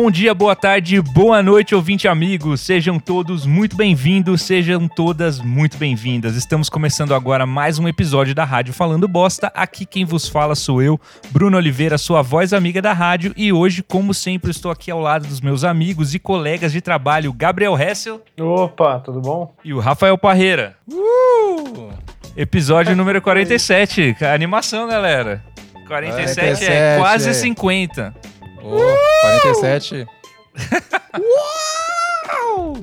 Bom dia, boa tarde, boa noite, ouvinte amigos. Sejam todos muito bem-vindos, sejam todas muito bem-vindas. Estamos começando agora mais um episódio da Rádio Falando Bosta. Aqui quem vos fala sou eu, Bruno Oliveira, sua voz amiga da rádio. E hoje, como sempre, estou aqui ao lado dos meus amigos e colegas de trabalho, Gabriel Hessel. Opa, tudo bom? E o Rafael Parreira. Uh! Episódio número 47. Animação, galera. 47, 47 é quase é. 50. Oh, 47. Uau!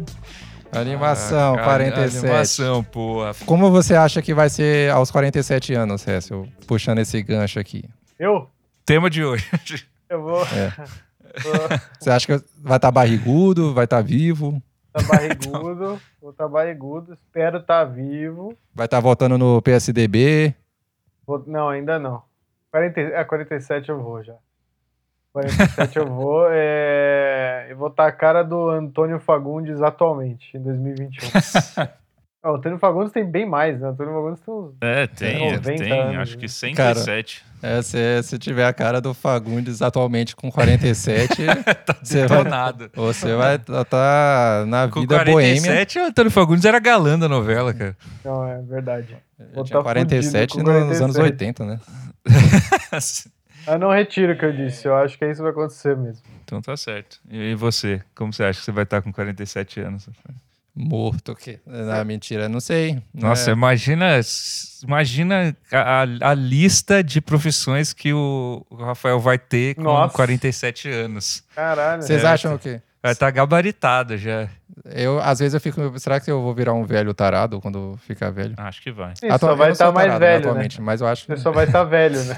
Animação, ah, 47. Animação, pô. Como você acha que vai ser aos 47 anos, Hessel? Puxando esse gancho aqui. Eu? Tema de hoje. Eu vou. É. Você acha que vai estar tá barrigudo, vai estar tá vivo? Tá barrigudo, vou estar tá barrigudo, espero estar tá vivo. Vai estar tá voltando no PSDB? Vou... Não, ainda não. 40... É, 47 eu vou já. 47 eu vou. É... Eu vou estar a cara do Antônio Fagundes atualmente, em 2021. o Antônio Fagundes tem bem mais, né? O Antônio Fagundes tem uns. É, tem, 90 tem, anos, acho que 107. Cara, é, se, se tiver a cara do Fagundes atualmente com 47, tá você vai, você vai estar tá na com vida 47, boêmia. o Antônio Fagundes era galã da novela, cara. Não, é verdade. Vou tinha 47 nos anos 80, né? Eu não retiro o que eu disse, eu acho que isso vai acontecer mesmo. Então tá certo. E você? Como você acha que você vai estar com 47 anos? Morto, o quê? Não, mentira, não sei. Nossa, é... imagina, imagina a, a, lista de profissões que o Rafael vai ter com Nossa. 47 anos. Caralho. Vocês é, acham o quê? Vai tá gabaritado já. Eu, às vezes eu fico. Será que eu vou virar um velho tarado quando ficar velho? Acho que vai. Sim, só vai estar tá mais tarado, velho. Né? Atualmente, né? Mas eu acho que. Você só vai estar tá velho, né?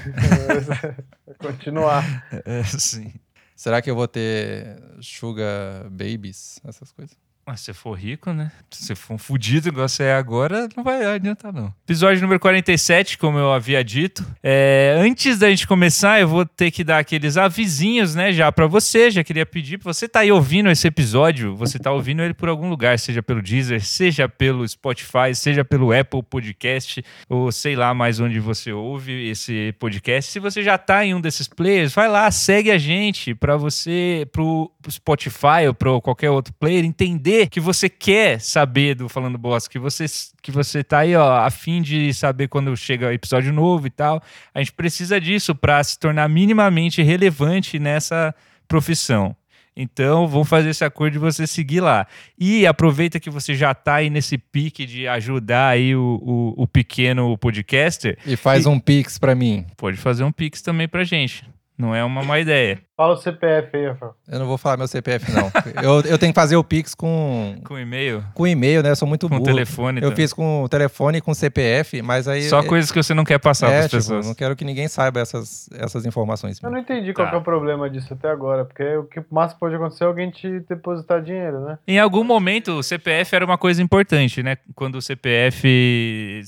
continuar. É, sim. Será que eu vou ter Sugar Babies, essas coisas? Mas se for rico, né? Se for um fudido igual você é agora, não vai adiantar, não. Episódio número 47, como eu havia dito. É, antes da gente começar, eu vou ter que dar aqueles avisinhos, né? Já para você. Já queria pedir você tá aí ouvindo esse episódio. Você tá ouvindo ele por algum lugar, seja pelo Deezer, seja pelo Spotify, seja pelo Apple Podcast, ou sei lá mais onde você ouve esse podcast. Se você já tá em um desses players, vai lá, segue a gente para você, pro Spotify ou pro qualquer outro player entender que você quer saber do Falando Bosta, que você, que você tá aí, ó, a fim de saber quando chega episódio novo e tal. A gente precisa disso para se tornar minimamente relevante nessa profissão. Então, vamos fazer esse acordo de você seguir lá. E aproveita que você já está aí nesse pique de ajudar aí o, o, o pequeno podcaster. E faz e... um pix para mim. Pode fazer um pix também pra gente. Não é uma má ideia. Fala o CPF aí, Rafael. Eu não vou falar meu CPF, não. eu, eu tenho que fazer o Pix com. Com e-mail? Com e-mail, né? Eu sou muito com burro. Com telefone. Eu fiz com telefone e com CPF, mas aí. Só é... coisas que você não quer passar é, para as tipo, pessoas. Não quero que ninguém saiba essas, essas informações. Eu não entendi tá. qual é o problema disso até agora, porque o que mais pode acontecer é alguém te depositar dinheiro, né? Em algum momento, o CPF era uma coisa importante, né? Quando o CPF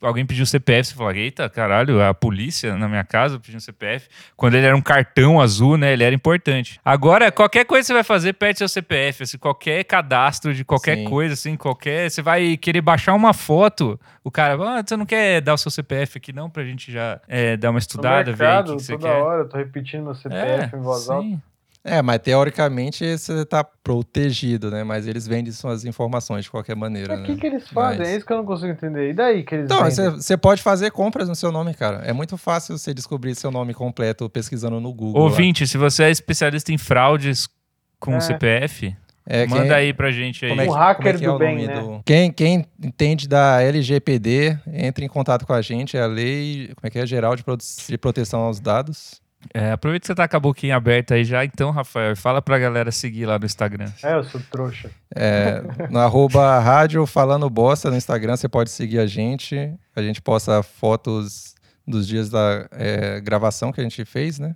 alguém pediu CPF, você fala, eita, caralho, a polícia na minha casa pediu CPF. Quando ele era um cartão azul, né, ele era importante. Agora, qualquer coisa que você vai fazer, pede seu CPF, assim, qualquer cadastro de qualquer Sim. coisa, assim, qualquer... Você vai querer baixar uma foto, o cara, ah, você não quer dar o seu CPF aqui não, pra gente já é, dar uma estudada, mercado, ver o que, que você toda quer? hora, eu tô repetindo meu CPF é, em voz sim. alta. É, mas teoricamente você está protegido, né? Mas eles vendem suas informações de qualquer maneira. O né? que, que eles fazem? Mas... É isso que eu não consigo entender. E daí que eles Então, você pode fazer compras no seu nome, cara. É muito fácil você descobrir seu nome completo pesquisando no Google. Ouvinte, lá. se você é especialista em fraudes com é. CPF, é, Manda quem, aí pra gente aí. Como é que, o hacker é do é bem, né? Do... Quem, quem entende da LGPD, entre em contato com a gente. É a Lei como é que é, Geral de, de Proteção aos Dados. É, aproveita que você tá com a boquinha aberta aí já, então, Rafael, fala pra galera seguir lá no Instagram. É, eu sou trouxa. É, no arroba rádio falando bosta no Instagram, você pode seguir a gente. A gente posta fotos dos dias da é, gravação que a gente fez, né?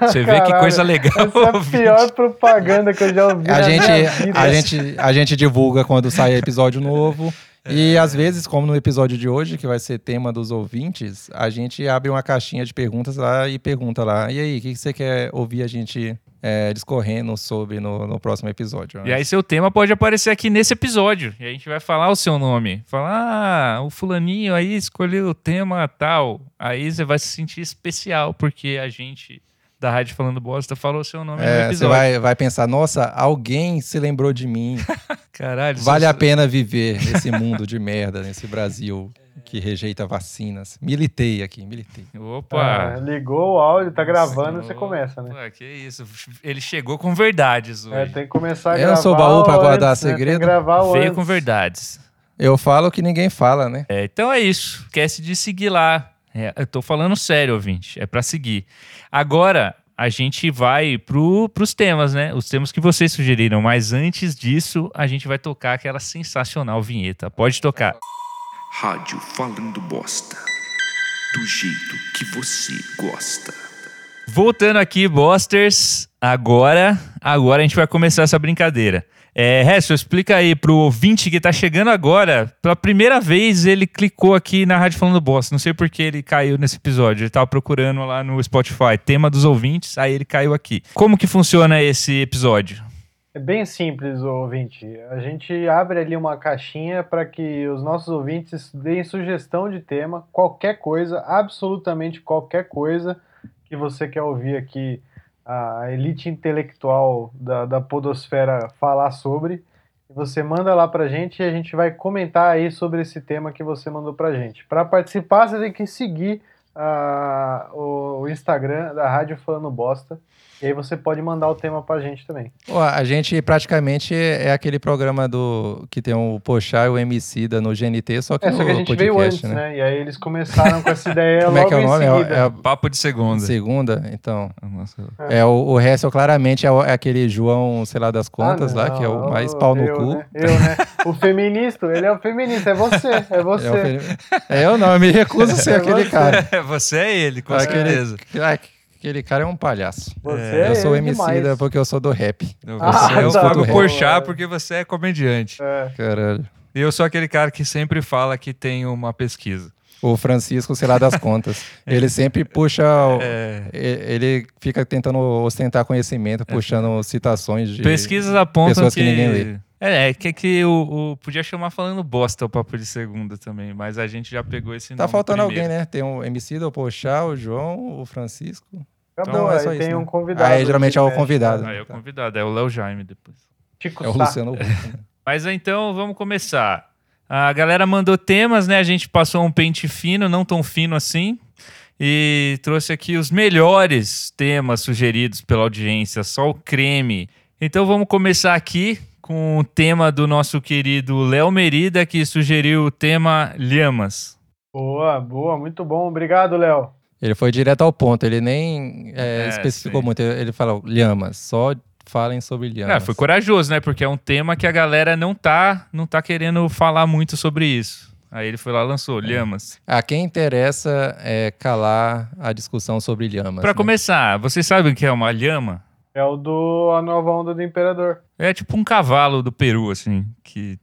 Você vê que coisa legal. Essa é a pior propaganda que eu já ouvi. A gente, a, gente, a gente divulga quando sai episódio novo. E é. às vezes, como no episódio de hoje, que vai ser tema dos ouvintes, a gente abre uma caixinha de perguntas lá e pergunta lá: e aí, o que, você quer ouvir a gente é, discorrendo sobre no, no próximo episódio? E aí, seu tema pode aparecer aqui nesse episódio. E a gente vai falar o seu nome. Falar, ah, o Fulaninho aí escolheu o tema tal. Aí você vai se sentir especial, porque a gente da Rádio Falando Bosta falou seu nome no É, você episódio. vai, vai pensar, nossa, alguém se lembrou de mim. Caralho, Vale só- a pena viver nesse mundo de merda, nesse Brasil que rejeita vacinas. Militei aqui, militei. Opa! Ah, ligou o áudio, tá gravando, você começa, né? que isso. Ele chegou com verdades hoje. É, tem que começar a Eu gravar. não sou baú pra o guardar antes, né? Tem segredo. que gravar o Veio antes. com verdades. Eu falo o que ninguém fala, né? É, então é isso. Esquece de seguir lá. É, eu tô falando sério, ouvinte. É pra seguir. Agora, a gente vai pro, pros temas, né? Os temas que vocês sugeriram. Mas antes disso, a gente vai tocar aquela sensacional vinheta. Pode tocar. Rádio Falando Bosta. Do jeito que você gosta. Voltando aqui, Bosters. Agora, agora a gente vai começar essa brincadeira. É, Hessel, explica aí pro ouvinte que tá chegando agora. Pela primeira vez ele clicou aqui na Rádio Falando Bosta. Não sei por que ele caiu nesse episódio. Ele tava procurando lá no Spotify, tema dos ouvintes, aí ele caiu aqui. Como que funciona esse episódio? É bem simples, ouvinte. A gente abre ali uma caixinha para que os nossos ouvintes deem sugestão de tema, qualquer coisa, absolutamente qualquer coisa que você quer ouvir aqui a elite intelectual da, da podosfera falar sobre. Você manda lá pra gente e a gente vai comentar aí sobre esse tema que você mandou pra gente. Para participar, você tem que seguir ah, o, o Instagram da Rádio Falando Bosta. E aí você pode mandar o tema pra gente também. A gente praticamente é aquele programa do que tem o Pochá e o MC da no GNT, só que É, no só que a gente podcast, veio antes, né? E aí eles começaram com essa ideia Como é que é o nome? É, é Papo de segunda. segunda? Então. Nossa. É, o, o Hessel claramente é, o- é aquele João, sei lá, das contas Ah, lá, que é o mais pau no eu, cu. Né? Eu, né? O feminista, ele é o feminista, é você, é você. É, o é eu não, eu me recuso a ser É aquele você. cara. Você é ele, com aquele, certeza. Ah, Aquele cara é um palhaço. Você É, é eu sou o ele MC da porque eu sou do rap. Você Ah, é o tá. Fábio Do Porchat porque você é comediante. É. Caralho. E eu sou aquele cara que sempre fala que tem uma pesquisa. O Francisco, sei lá das contas. Ele sempre puxa. É, Ele fica tentando ostentar conhecimento, puxando citações de. Pesquisas apontam pessoas que... que ninguém lê. É, é que, que o, o- Podia chamar falando bosta o papo de segunda também, mas a gente já pegou esse Tá nome faltando primeiro. alguém, né? Tem o MC, o Pochá, o João, o Francisco. Acabou, Então, é aí só isso, tem né? um convidado. Aí, geralmente é o mexe, convidado. né? Aí é o convidado, é o Léo Jaime depois. Chico É o. Luciano Huck. Mas então vamos começar. A galera mandou temas, né? A gente passou um pente fino, não tão fino assim. E trouxe aqui os melhores temas sugeridos pela audiência, só o creme. Então vamos começar aqui com o tema do nosso querido Léo Merida, que sugeriu o tema Lhamas. Boa, boa, muito bom. Obrigado, Léo. Ele foi direto ao ponto, ele nem é, É, especificou sim. muito. Ele falou lhamas, só falem sobre lhamas. É, foi corajoso, né? Porque é um tema que a galera não tá, não tá querendo falar muito sobre isso. Aí ele foi lá e lançou Lhamas. A quem interessa é calar a discussão sobre lhamas. Pra né? começar, vocês sabem o que é uma lhama? É o do A Nova Onda do Imperador. É tipo um cavalo do Peru, assim, que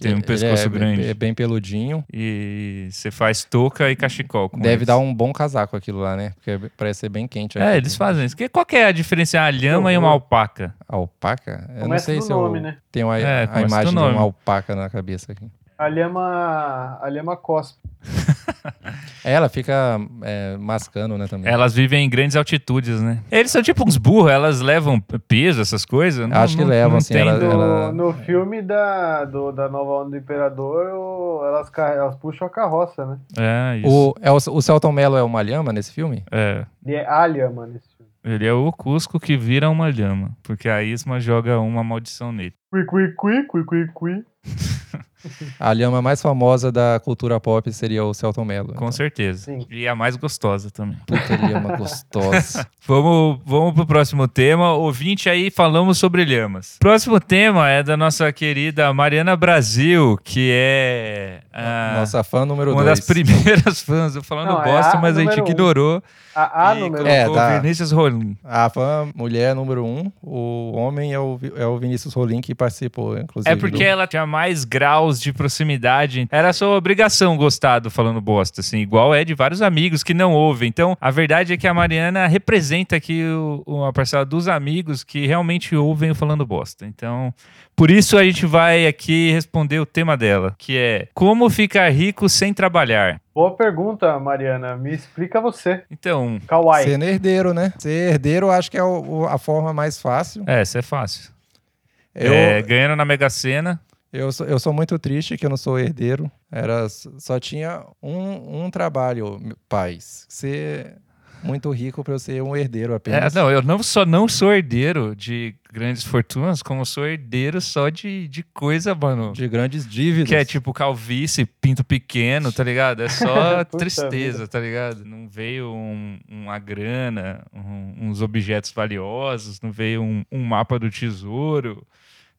tem um Ele pescoço é, grande. É bem peludinho. E você faz touca e cachecol. Com Deve eles. dar um bom casaco aquilo lá, né? Porque parece ser bem quente. É, eles fazem isso. Que- Qual que é a diferença entre uma lhama e uma alpaca? Alpaca? Eu não sei se nome, eu né? tenho a, É, a imagem de nome. uma alpaca na cabeça aqui. A lhama, a lhama cospe. Ela fica é, mascando, né, também. Elas vivem em grandes altitudes, né? Eles são tipo uns burros, elas levam peso, essas coisas? Não- Acho que não- levam, não assim, ela- No, ela- no filme da, do, da Nova Onda do Imperador, o- elas, elas puxam a carroça, né? É, isso. O, é o, o Celton Mello é uma lhama nesse filme? É. E é a lhama nesse filme. Ele é o Cusco que vira uma lhama, porque a Isma joga uma maldição nele. Cui, cui, cui, cui, cui, cui. A lhama mais famosa da cultura pop seria o Celton Mello. Com certeza. Sim. E a mais gostosa também. Puta lhama gostosa. Vamos, vamos pro próximo tema. Ouvinte aí, falamos sobre lhamas. Próximo tema é da nossa querida Mariana Brasil, que é a- Nossa fã número uma dois. das primeiras fãs. Eu falando Não, é bosta, a mas a gente número um. A, a e número É, da- Vinícius Rolim. A fã mulher número um, o homem é o, é o Vinícius Rolim que participou, inclusive. É porque do- ela tinha mais graus de proximidade. Era sua obrigação gostar do Falando Bosta, assim, igual é de vários amigos que não ouvem. Então, a verdade é que a Mariana representa aqui o- uma parcela dos amigos que realmente ouvem o Falando Bosta. Então, por isso a gente vai aqui responder o tema dela, que é como ficar rico sem trabalhar. Boa pergunta, Mariana. Me explica você. Então, Kawaii. Ser herdeiro, né? Ser herdeiro, eu acho que é o- o- a forma mais fácil. é, isso é fácil. Eu, É, ganhando na Mega Sena. eu, sou, eu sou muito triste que eu não sou herdeiro. Era, só tinha um, um trabalho, pais. Ser muito rico para eu ser um herdeiro É, apenas. não, eu não só não sou herdeiro de grandes fortunas, como sou herdeiro só de, de coisa, mano. De grandes dívidas. Que é tipo calvície, pinto pequeno, tá ligado? É só tristeza, vida. tá ligado? Não veio um- uma grana, um- uns objetos valiosos, não veio um, um mapa do tesouro,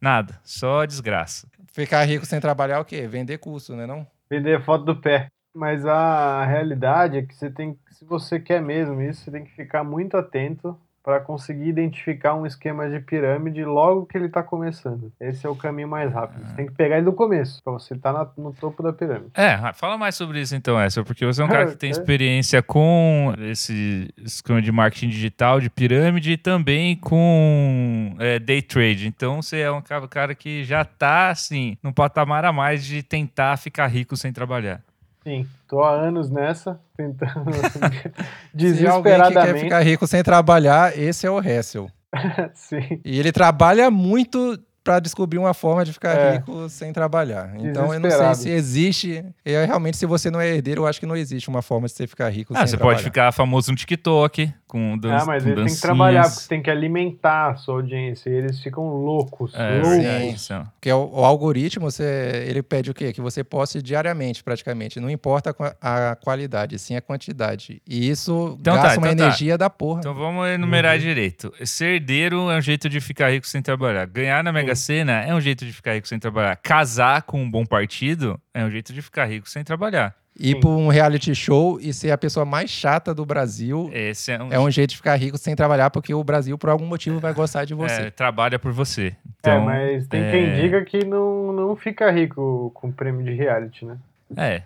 nada, só desgraça. Ficar rico sem trabalhar é o quê? Vender curso, né não? Vender foto do pé. Mas a realidade é que você tem, se você quer mesmo isso, você tem que ficar muito atento para conseguir identificar um esquema de pirâmide logo que ele está começando. Esse é o caminho mais rápido. Você tem que pegar ele do começo, para você estar no topo da pirâmide. É, fala mais sobre isso então, Essa, porque você é um cara que tem É. experiência com esse esquema de marketing digital, de pirâmide e também com é, day trade. Então você é um ca- cara que já tá, assim, num patamar a mais de tentar ficar rico sem trabalhar. Sim, tô há anos nessa, tentando Se alguém que quer desesperadamente. ficar rico sem trabalhar, esse é o Hessel. Sim. E ele trabalha muito para descobrir uma forma de ficar É. rico sem trabalhar. Então eu não sei se existe. Eu, realmente, se você não é herdeiro, eu acho que não existe uma forma de você ficar rico Ah, sem você trabalhar. pode ficar famoso no TikTok, com dan Ah, mas com ele tem que trabalhar, porque você tem que alimentar a sua audiência. E eles ficam loucos. É, loucos. isso. Porque o, o algoritmo, você, ele pede o quê? Que você poste diariamente, praticamente. Não importa a qua- a qualidade, sim a quantidade. E isso Então tá, gasta uma então tá. energia da porra. Então vamos enumerar Uhum. direito. Ser herdeiro é um jeito de ficar rico sem trabalhar. Ganhar na Mega Sena é um jeito de ficar rico sem trabalhar. Casar com um bom partido é um jeito de ficar rico sem trabalhar. Ir para um reality show e ser a pessoa mais chata do Brasil Esse é um, é um jeito de ficar rico sem trabalhar, porque o Brasil, por algum motivo, vai gostar de você. é, trabalha por você. É, Então, mas tem é, quem diga que não, não fica rico com prêmio de reality, né? É,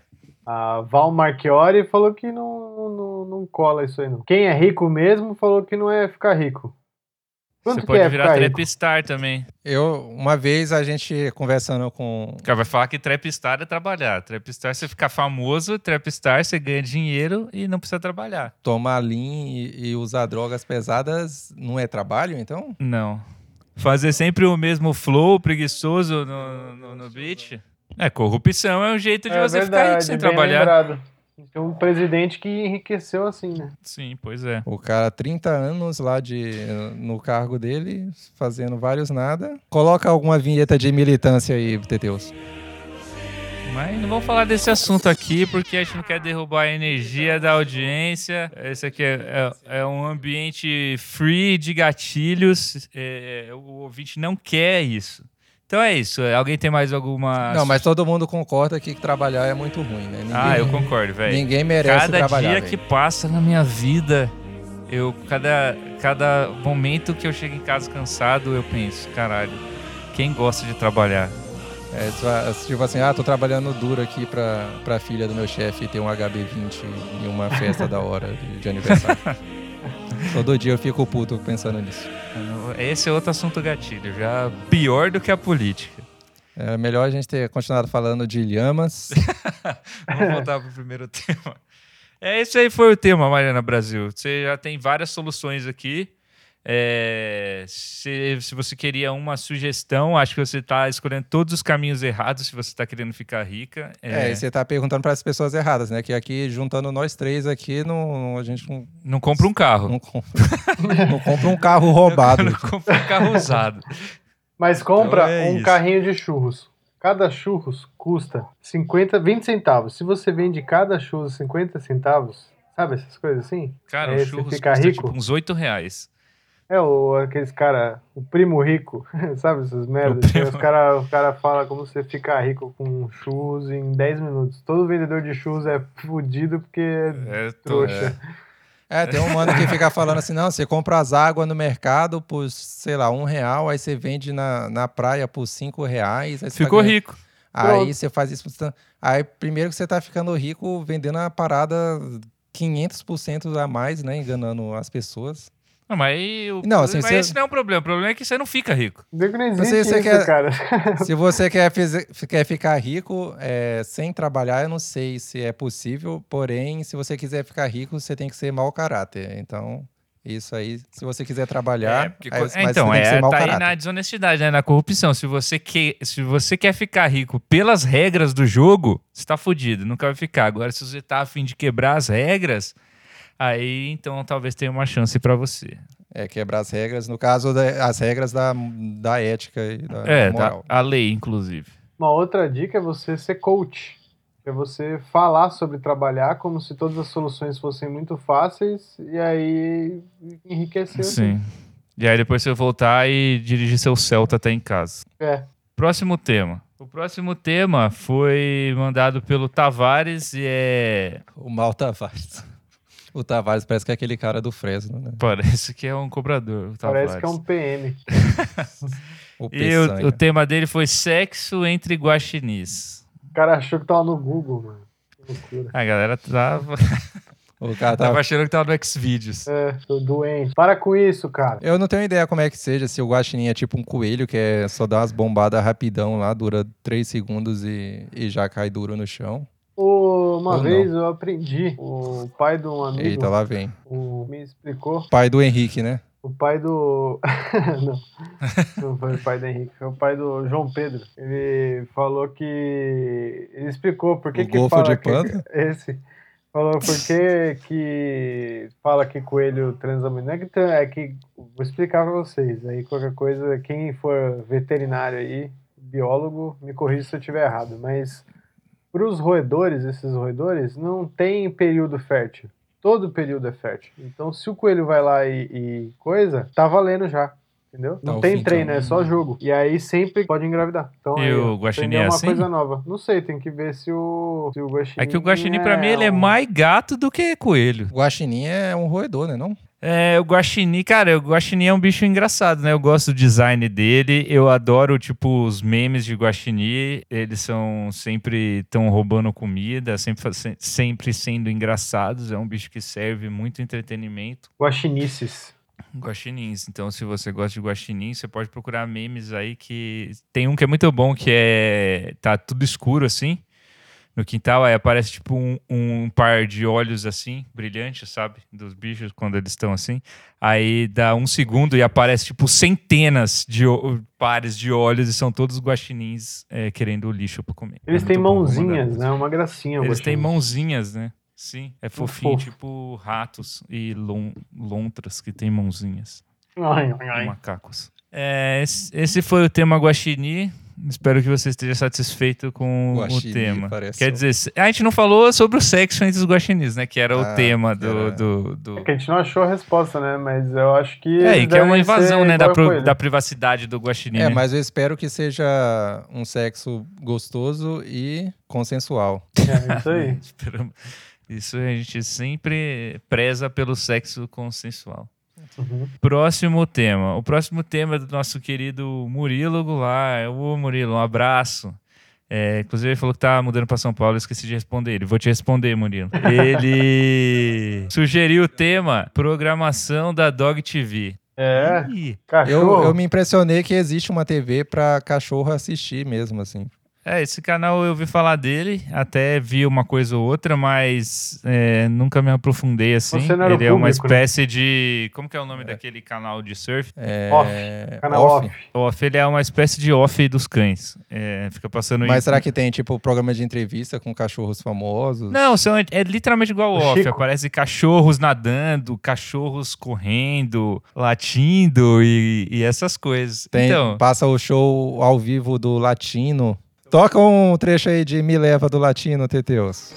A Val Marchiori falou que não, não, não cola isso aí, não. Quem é rico mesmo falou que não é ficar rico. Quanto você pode é virar trapstar também. Eu, uma vez, a gente conversando com. O cara vai falar que trapstar é trabalhar. Trapstar é você ficar famoso, trapstar você ganha dinheiro e não precisa trabalhar. Tomar lean e, e usar drogas pesadas não é trabalho, então? Não. Fazer sempre o mesmo flow preguiçoso no, no, no beat. É, corrupção é um jeito de É você ficar rico sem bem trabalhar. lembrado. Tem um presidente que enriqueceu assim, né? Sim, pois é. O cara, 30 anos lá de, no cargo dele, fazendo vários nada. Coloca alguma vinheta de militância aí, Teteus. Mas não vamos falar desse assunto aqui porque a gente não quer derrubar a energia da audiência. Esse aqui é, é- é um ambiente free de gatilhos. É, o ouvinte não quer isso. Então é isso. Alguém tem mais alguma. Não, mas todo mundo concorda que trabalhar é muito ruim, né? Ninguém, Ah, eu concordo, velho. ninguém merece Cada trabalhar. dia velho. que passa na minha vida, eu cada, cada momento que eu chego em casa cansado, eu penso, caralho, quem gosta de trabalhar? É, tipo assim, ah, tô trabalhando duro aqui pra, pra filha do meu chefe ter um HB20 em uma festa da hora de, de aniversário. Todo dia eu fico puto pensando nisso. Esse é outro assunto gatilho, já pior do que a política. É melhor a gente ter continuado falando de lhamas. Vamos voltar pro primeiro tema. É, esse aí foi o tema, Mariana Brasil. Você já tem várias soluções aqui. É, se, se você queria uma sugestão, acho que você está escolhendo todos os caminhos errados se você está querendo ficar rica. É, e você tá perguntando para as pessoas erradas, né? Que aqui, juntando nós três aqui, não, a gente não, Não compra um carro. não compra, não compra um carro roubado. Não compra um carro usado. Mas compra Então é um isso. carrinho de churros. Cada churros custa 50, 20 centavos. Se você vende cada churros 50 centavos, sabe essas coisas assim? Cara, o você churros fica custa rico? tipo uns 8 reais. É, o, aqueles cara, o primo rico, sabe essas merdas? O primo- Os cara, o cara fala como você ficar rico com churros em 10 minutos. Todo vendedor de churros é fudido porque é É, trouxa. É, tem um mano que fica falando assim, não, você compra as águas no mercado por, sei lá, um real, aí você vende na, na praia por cinco reais. Aí você tá Ficou ganhando- rico. Aí Pronto. você faz isso. Aí primeiro que você tá ficando rico vendendo a parada 500% a mais, né? Enganando as pessoas. Não, mas aí o, Não, assim, mas você- esse não é um problema. O problema é que você não fica rico. Não existe Você- você isso, quer- cara. Se você quer, quer ficar rico é, sem trabalhar, eu não sei se é possível. Porém, se você quiser ficar rico, você tem que ser mau caráter. Então, isso aí, se você quiser trabalhar, É, porque aí- mas é, então, você tem que é, ser mau tá aí caráter. na desonestidade, né? Na corrupção. Se você, que, se você quer ficar rico pelas regras do jogo, você tá fudido, nunca vai ficar. Agora, se você tá afim de quebrar as regras, aí então talvez tenha uma chance pra você. É quebrar as regras, no caso, da- as regras da, da ética e da É, moral. a lei, inclusive. Uma outra dica é você ser coach. É você falar sobre trabalhar como se todas as soluções fossem muito fáceis e aí enriquecer. Sim. E aí depois você voltar e dirigir seu Celta até em casa. É. Próximo tema. O próximo tema foi mandado pelo Tavares e é. O Mal Tavares. O Tavares parece que é aquele cara do Fresno, né? Parece que é um cobrador. O Parece que é um PM. O E o, o tema dele foi sexo entre guaxinins. O cara achou que tava no Google, mano. Que loucura. A galera tava, O cara tava tava... achando que tava no Xvideos. É, tô doente. Para com isso, cara. Eu não tenho ideia como é que seja, se o guaxinim é tipo um coelho, que é só dar umas bombadas rapidão lá, dura 3 segundos e, e já cai duro no chão. Uma Ou vez eu aprendi, o pai de um amigo Eita, lá vem. o, me explicou, Pai do Henrique, né? o pai do... não, não foi o pai do Henrique, foi o pai do João Pedro. Ele falou que... Ele explicou por que O que Golfo fala de que... Panda? Esse. Falou por que que fala que coelho transa muito. Não é que, é que... Vou explicar pra vocês. Aí qualquer coisa, quem for veterinário aí, biólogo, me corrija se eu estiver errado. Mas para os roedores, esses roedores, não tem período fértil. Todo período é fértil. Então, se o coelho vai lá e, e coisa, tá valendo já. Entendeu? Não Tá tem ofim, treino, então. é só jogo. E aí sempre pode engravidar. Então, E aí, o guaxinim é uma assim? coisa nova. Não sei, tem que ver se o, se o guaxinim... É que o guaxinim, pra mim, ele é mais gato do que coelho. O guaxinim é um roedor, né? Não? É, o guaxinim, cara, o guaxinim é um bicho engraçado, né? Eu gosto do design dele, eu adoro, tipo, os memes de guaxinim, eles são sempre estão roubando comida, sempre, sempre sendo engraçados, é um bicho que serve muito entretenimento. Guaxinices. Guaxinins. Então, se você gosta de guaxinim, você pode procurar memes aí que tem um que é muito bom, que é tá tudo escuro assim. No quintal, aí aparece tipo um, um par de olhos assim, brilhantes, sabe? Dos bichos quando eles estão assim. Aí dá um segundo e aparece tipo centenas de pares de olhos e são todos guaxinins é, querendo o lixo pra comer. Eles É têm mãozinhas, né? Uma gracinha. eles têm mãozinhas, né? Sim, é fofinho, fofo. tipo ratos e lon- lontras que têm mãozinhas, Ai, ai, ai. macacos. É, esse, foi o tema Guaxinim. Espero que você esteja satisfeito com Guaxinim, o tema. parece Quer um- dizer, a gente não falou sobre o sexo entre os guaxinins, né? Que era o Ah, tema que do... era- do, do- É que a gente não achou a resposta, né? Mas eu acho que. É, e que é uma invasão, né? Da, pro- da privacidade do guaxinim. É, né? mas eu espero que seja um sexo gostoso e consensual. É, isso aí. Esperamos- Isso a gente sempre preza pelo sexo consensual. Uhum. Próximo tema. O próximo tema é do nosso querido Murilo Goulart. Ô, Murilo, um abraço. É, inclusive, ele falou que tá mudando para São Paulo, eu esqueci de responder ele. Vou te responder, Murilo. Ele sugeriu o tema programação da Dog TV. É, Ih. Eu, eu me impressionei que existe uma TV pra cachorro assistir mesmo, assim. É, esse canal eu ouvi falar dele, até vi uma coisa ou outra, mas é, nunca me aprofundei assim. Ele é uma público, né? espécie de. Como que é o nome daquele canal de surf? É, Off, Canal off. off. Off, ele é uma espécie de off dos cães. É, fica passando Mas em- será que tem, tipo, programa de entrevista com cachorros famosos? Não, são, é literalmente igual O off. Chico. Aparece cachorros nadando, cachorros correndo, latindo e, e essas coisas. Tem, Então, passa o show ao vivo do Latino. Toca um trecho aí de Me Leva do Latino, Teteus.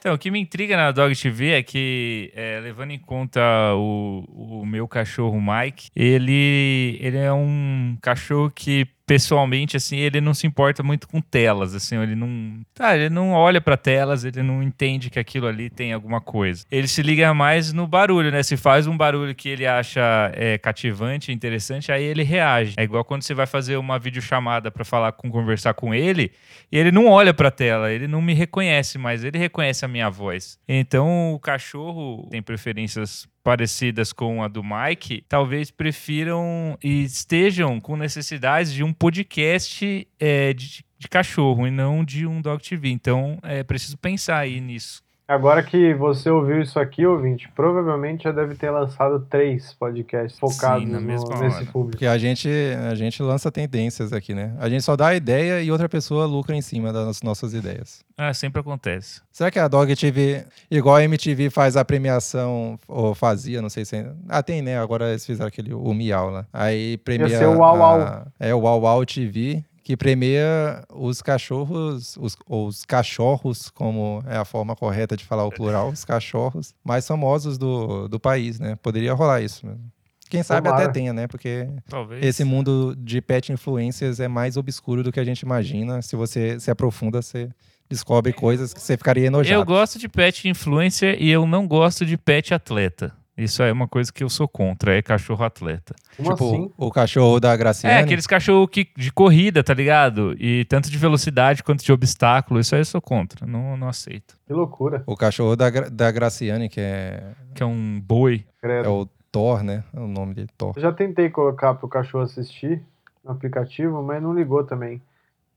Então, o que me intriga na Dog TV é que, é, levando em conta o, o meu cachorro Mike, ele, ele é um cachorro que pessoalmente, assim, ele não se importa muito com telas, assim, ele não. Tá, ele não olha pra telas, ele não entende que aquilo ali tem alguma coisa. Ele se liga mais no barulho, né? Se faz um barulho que ele acha é, cativante, interessante, aí ele reage. É igual quando você vai fazer uma videochamada pra falar com, conversar com ele, e ele não olha pra tela, ele não me reconhece, mas ele reconhece a minha voz. Então o cachorro tem preferências parecidas com a do Mike, talvez prefiram e estejam com necessidades de um podcast é, de, de cachorro e não de um Dog TV. Então é preciso pensar aí nisso. Agora que você ouviu isso aqui, ouvinte, provavelmente já deve ter lançado três podcasts focados na no- mesma nesse hora. público. Porque a gente, a gente lança tendências aqui, né? A gente só dá a ideia e outra pessoa lucra em cima das nossas ideias. Ah, sempre acontece. Será que a Dog TV, igual a MTV faz a premiação, ou fazia, não sei se ainda. Ah, tem, né? Agora eles fizeram aquele, o Miau lá. Aí premia. ser o Uau Uau. a- É o Uau Uau TV, que premia os cachorros, os, ou os cachorros, como é a forma correta de falar o plural, os cachorros mais famosos do, do país, né? Poderia rolar isso mesmo. Quem sabe Tomara. até tenha, né? Porque Talvez. esse mundo de pet influencers é mais obscuro do que a gente imagina. Se você se aprofunda, você descobre coisas que você ficaria enojado. Eu gosto de pet influencer e eu não gosto de pet atleta. Isso é uma coisa que eu sou contra, é cachorro atleta. Como tipo, assim? o cachorro da Graciane. É, aqueles cachorros que, de corrida, tá ligado? E tanto de velocidade quanto de obstáculo, isso aí eu sou contra, não, não aceito. Que loucura. O cachorro da, da Graciane, que é, Que é um boi. Credo. é o Thor, né? É o nome dele, Thor. Eu já tentei colocar pro cachorro assistir no aplicativo, mas não ligou também.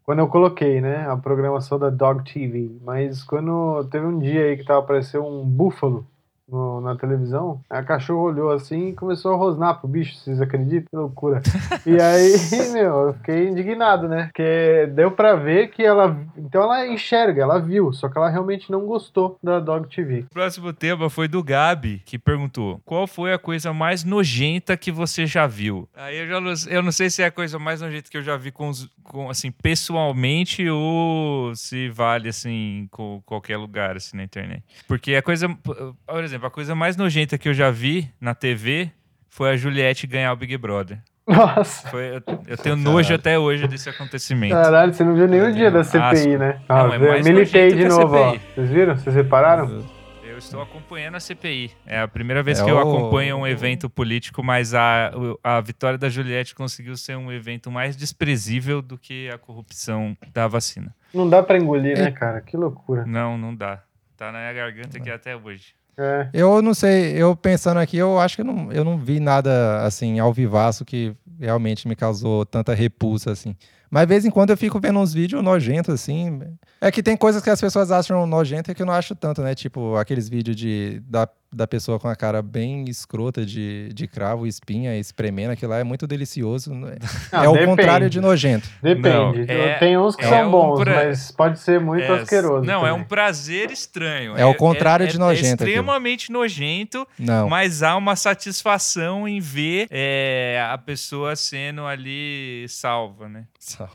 Quando eu coloquei, né, a programação da Dog TV, mas quando teve um dia aí que tava aparecendo um búfalo no- na televisão, a cachorro olhou assim e começou a rosnar pro bicho, vocês acreditam? Que loucura. E aí, meu, eu fiquei indignado, né? Porque deu pra ver que ela. Então ela enxerga, ela viu, só que ela realmente não gostou da Dog TV. O próximo tema foi do Gabi, que perguntou: Qual foi a coisa mais nojenta que você já viu? Aí eu já não, eu não sei se é a coisa mais nojenta que eu já vi com, os- com, assim, pessoalmente ou se vale assim com qualquer lugar assim na internet. Porque a coisa, por exemplo, a coisa mais nojenta que eu já vi na TV foi a Juliette ganhar o Big Brother. Nossa. Foi, eu, eu tenho nojo até hoje desse acontecimento. Caralho, você não viu nenhum dia da Asco. CPI, né? Ah, Não, é militei de novo, ó. Vocês viram? Vocês repararam? Eu estou acompanhando a CPI. É a primeira vez É que eu o- acompanho um evento político, mas a, a vitória da Juliette conseguiu ser um evento mais desprezível do que a corrupção da vacina. Não dá pra engolir, né, cara? Que loucura. Não, não dá. Tá na minha garganta aqui até hoje. É. Eu não sei, eu pensando aqui, eu acho que eu não, eu não vi nada assim ao vivaço que realmente me causou tanta repulsa assim. Mas de vez em quando eu fico vendo uns vídeos nojentos assim. É que tem coisas que as pessoas acham nojenta que eu não acho tanto, né? Tipo aqueles vídeos de da, da pessoa com a cara bem escrota de, de cravo, espinha, espremendo, aquilo lá é muito delicioso. né? Não, é o depende. contrário de nojento. Depende. Não, é- Tem uns que é são um bons, pra- mas pode ser muito É, asqueroso. Não, é um também. prazer estranho. É o contrário de nojento É aquilo. extremamente nojento, Não. mas há uma satisfação em ver é, a pessoa sendo ali salva, né?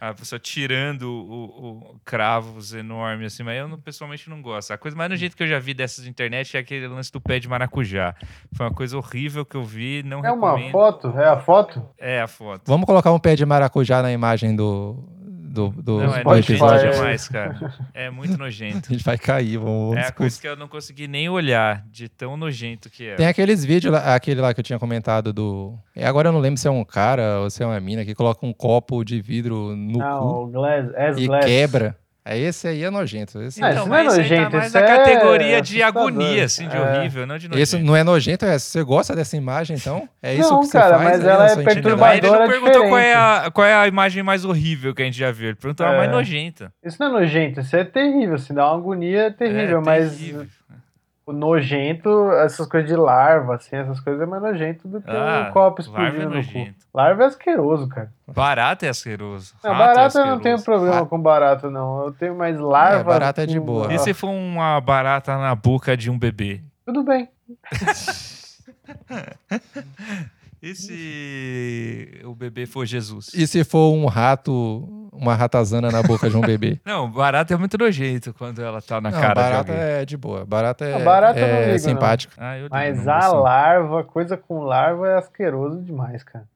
A pessoa tirando o, o- cravos enormes, assim, mas eu não- pessoalmente não gosto. A coisa mais nojenta que eu já vi dessas internet é aquele lance do pé de maracujá. Foi uma coisa horrível que eu vi, não É uma recomendo. foto? É a foto? É a foto. Vamos colocar um pé de maracujá na imagem do, do, do, Não, é nojento demais, cara. É muito nojento. A gente vai cair, vamos. É a coisa que eu não consegui nem olhar, de tão nojento que é. Tem aqueles vídeos, lá, aquele lá que eu tinha comentado do. é, Agora eu não lembro se é um cara ou se é uma mina que coloca um copo de vidro no Não, cu o Glass, as e Glass. quebra. É esse aí é nojento. Esse, Ah, Então, isso não é mas aí nojento, tá mais isso na é categoria de assustador. agonia, assim, de É. horrível, não de nojento. esse não é nojento, é. Você gosta dessa imagem, então? É isso Não, que você cara, faz mas aí ela é? Mas ele não Perturbadora perguntou qual é, a, qual é a imagem mais horrível que a gente já viu. Ele perguntou a É. mais nojenta. Isso não é nojento, isso é terrível. Se dá uma agonia, é terrível, É, mas terrível. O nojento, essas coisas de larva, assim, essas coisas é mais nojento do que Ah, um copo larva é explodindo no cu. nojento. Larva é asqueroso, cara. Barata é asqueroso. Não, rato é barata eu não tenho asqueroso. problema com barata, não. Eu tenho mais larva. É, barata é de boa. E se for uma barata na boca de um bebê? Tudo bem. E se o bebê for Jesus? E se for um rato, uma ratazana na boca de um bebê? Não, barata é muito nojento quando ela tá na não, cara barata de alguém. é de boa. Barata é, barata eu não é ligo, simpática. Ah, digo, Mas não a não. larva, coisa com larva é asqueroso demais, cara.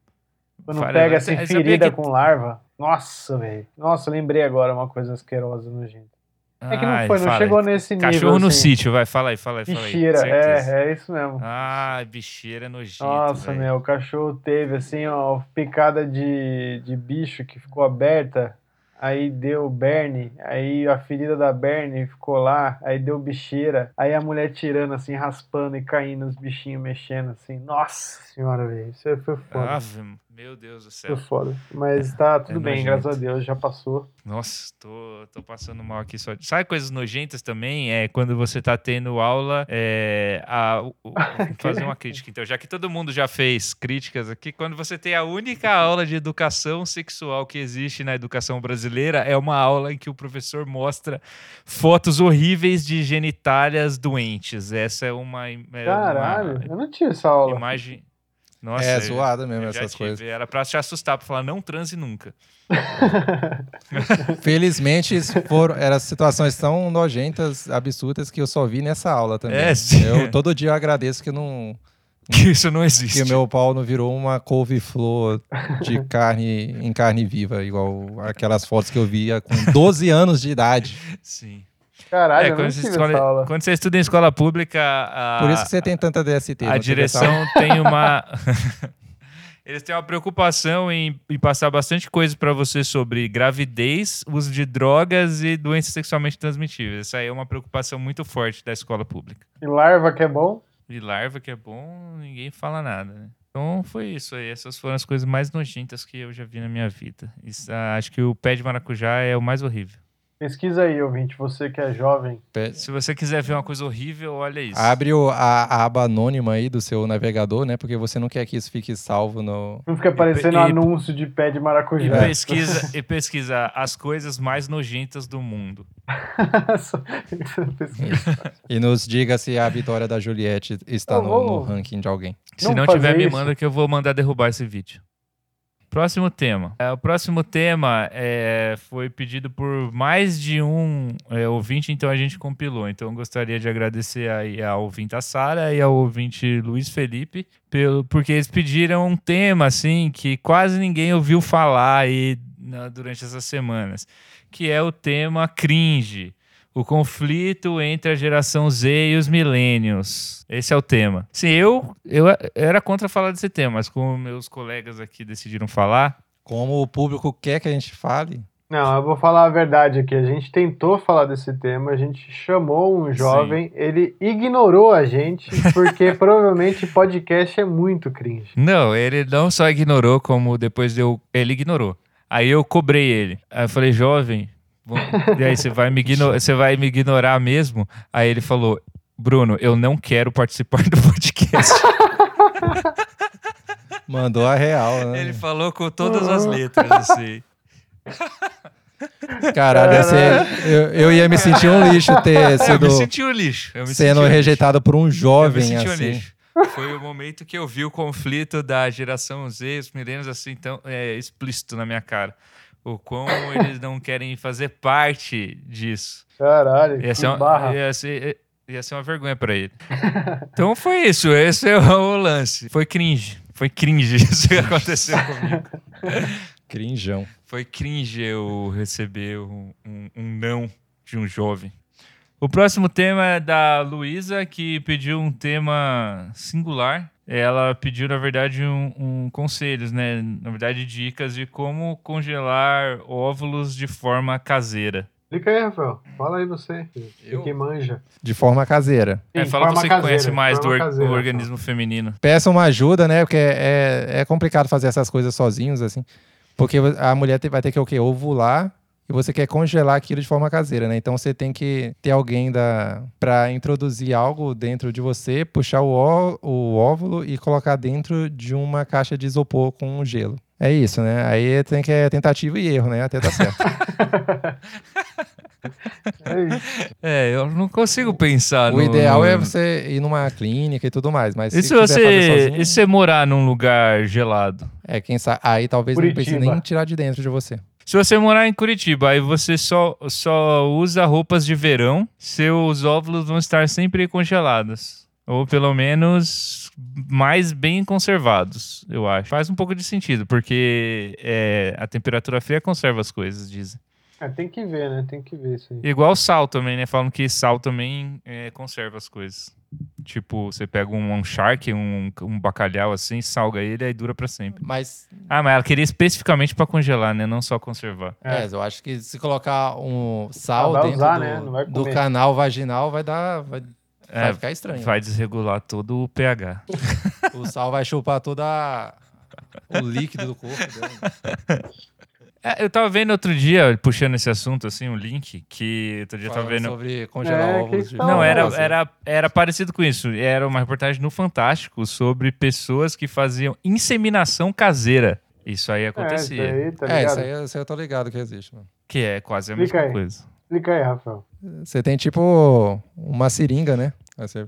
Quando Fala, pega assim, ferida que- com larva. Nossa, velho. Nossa, lembrei agora uma coisa asquerosa nojenta. É que não Ai, foi, não chegou aí. nesse nível. Cachorro no assim. sítio, vai, fala aí, fala aí, fala aí. Bicheira, é, é isso mesmo. Ah, bicheira é nojento, Nossa, velho. meu, o cachorro teve assim, ó, picada de, de bicho que ficou aberta, aí deu berne, aí a ferida da berne ficou lá, aí deu bicheira, aí a mulher tirando assim, raspando e caindo, os bichinhos mexendo assim. Nossa senhora, velho, isso aí foi foda. Ave, meu Deus do céu. Foi foda. Mas tá tudo é bem, nojento. graças a Deus, já passou. Nossa, tô, tô passando mal aqui só. Sabe coisas nojentas também? É quando você tá tendo aula. É, a, fazer uma crítica, então. Já que todo mundo já fez críticas aqui, quando você tem a única aula de educação sexual que existe na educação brasileira, é uma aula em que o professor mostra fotos horríveis de genitálias doentes. Essa é uma. É Caralho, uma eu não tinha essa aula. imagem. Nossa, é zoada mesmo essas tive. coisas. Era pra te assustar, pra falar não transe nunca. Felizmente, foram, eram situações tão nojentas, absurdas, que eu só vi nessa aula também. É, sim. Eu todo dia eu agradeço que não. Que isso não existe. Que o meu pau não virou uma couve-flor de carne em carne viva, igual aquelas fotos que eu via com 12 anos de idade. Sim. Caralho, É, quando, você escola- essa aula. quando você estuda em escola pública, a, Por isso que você tem tanta DST. a direção tem uma. Eles têm uma preocupação em, em passar bastante coisa pra você sobre gravidez, uso de drogas e doenças sexualmente transmitíveis. Essa aí é uma preocupação muito forte da escola pública. E larva que é bom? E larva, que é bom, ninguém fala nada, né? Então foi isso aí. Essas foram as coisas mais nojentas que eu já vi na minha vida. Isso, ah, acho que o pé de maracujá é o mais horrível. Pesquisa aí, ouvinte, você que é jovem. Se você quiser ver uma coisa horrível, olha isso. Abre o- a, a aba anônima aí do seu navegador, né? Porque você não quer que isso fique salvo no. Não fica aparecendo e- anúncio de pé de E maracujá. pesquisa, e pesquisa as coisas mais nojentas do mundo. E nos diga se a vitória da Juliette está Eu no, vou- no ranking de alguém. Se Não não tiver, me isso. manda que eu vou mandar derrubar esse vídeo. Próximo tema. É, o próximo tema é, foi pedido por mais de um é, ouvinte, então a gente compilou. Então eu gostaria de agradecer aí ao ouvinte a Sara e ao ouvinte Luiz Felipe, pelo, porque eles pediram um tema assim que quase ninguém ouviu falar aí na- durante essas semanas, que é o tema cringe. O conflito entre a geração Z e os millennials. Esse é o tema. Sim, eu, eu era contra falar desse tema, mas como meus colegas aqui decidiram falar, Como o público quer que a gente fale, Não, eu vou falar a verdade aqui. A gente tentou falar desse tema, a gente chamou um jovem, ele ignorou a gente, porque provavelmente podcast é muito cringe. não, ele não só ignorou, como depois eu, ele ignorou. Aí eu cobrei ele. Aí eu falei, jovem, e aí você vai, me igno- você vai me ignorar mesmo? Aí ele falou, Bruno, eu não quero participar do podcast. mandou a real, né? ele falou com todas as letras, assim. Caralho, ia ser- eu, eu ia me sentir um lixo ter É, eu sido me senti um lixo. Eu me sendo senti um lixo. rejeitado por um Eu me jovem senti um assim. lixo. Foi o momento que eu vi o conflito da geração Z, os milênios, assim, tão é, explícito na minha cara. O quão eles não querem fazer parte disso. Caralho, Ia que ser uma, barra. ia ser, ia ser uma vergonha pra ele. Então foi isso, esse é o lance. Foi cringe. Foi cringe isso que aconteceu comigo. Crinjão. Foi cringe eu receber um, um- um não de um jovem. O próximo tema é da Luísa, que pediu um tema singular. Ela pediu, na verdade, um, um conselhos, né? Na verdade, dicas de como congelar óvulos de forma caseira. Explica aí, Rafael. Fala aí você. Eu? Que manja. De forma caseira. É, Sim, fala forma você que conhece caseira, mais do or- caseira, o organismo feminino. Peça uma ajuda, né? Porque é, é, é complicado fazer essas coisas sozinhos, assim. Porque a mulher vai ter que o quê? Ovular e você quer congelar aquilo de forma caseira, né? Então você tem que ter alguém da para introduzir algo dentro de você, puxar o, ó- o óvulo e colocar dentro de uma caixa de isopor com gelo. É isso, né? Aí tem que é tentativa e erro, né? Até tá certo. É. É, eu não consigo pensar o no- ideal no- é você ir numa clínica e tudo mais, mas E se se quiser fazer você, sozinho, e se você morar num lugar gelado? é quem sabe. Aí talvez não precise Curitiba. nem tirar de dentro de você. Se você morar em Curitiba, aí você só, só usa roupas de verão, seus óvulos vão estar sempre congelados. Ou pelo menos mais bem conservados, eu acho. Faz um pouco de sentido, porque é, a temperatura fria conserva as coisas, dizem. É, tem que ver, né? Tem que ver isso aí. Igual sal também, né? Falam que sal também é, conserva as coisas. Tipo, você pega um, um shark, um, um bacalhau assim, salga ele aí dura pra sempre. Mas, Ah, mas ela queria especificamente pra congelar, né? Não só conservar. É. é. eu acho que se colocar um sal Ah, vai dentro usar, do, né? Do canal vaginal, vai dar. Vai, É, vai ficar estranho. Vai desregular todo o pH. O sal vai chupar toda a- o líquido do corpo dela. É, eu tava vendo outro dia, puxando esse assunto, assim, um link, que outro dia eu tava vendo. sobre congelar É, óvulos de? Não, era, era, era parecido com isso. Era uma reportagem no Fantástico sobre pessoas que faziam inseminação caseira. Isso aí É, isso acontecia. aí, tá É, ligado? isso aí, isso aí eu tô ligado que existe, mano. Que é quase a Explica mesma aí. coisa. Explica aí, Rafael. Você tem tipo uma seringa, né? Aí você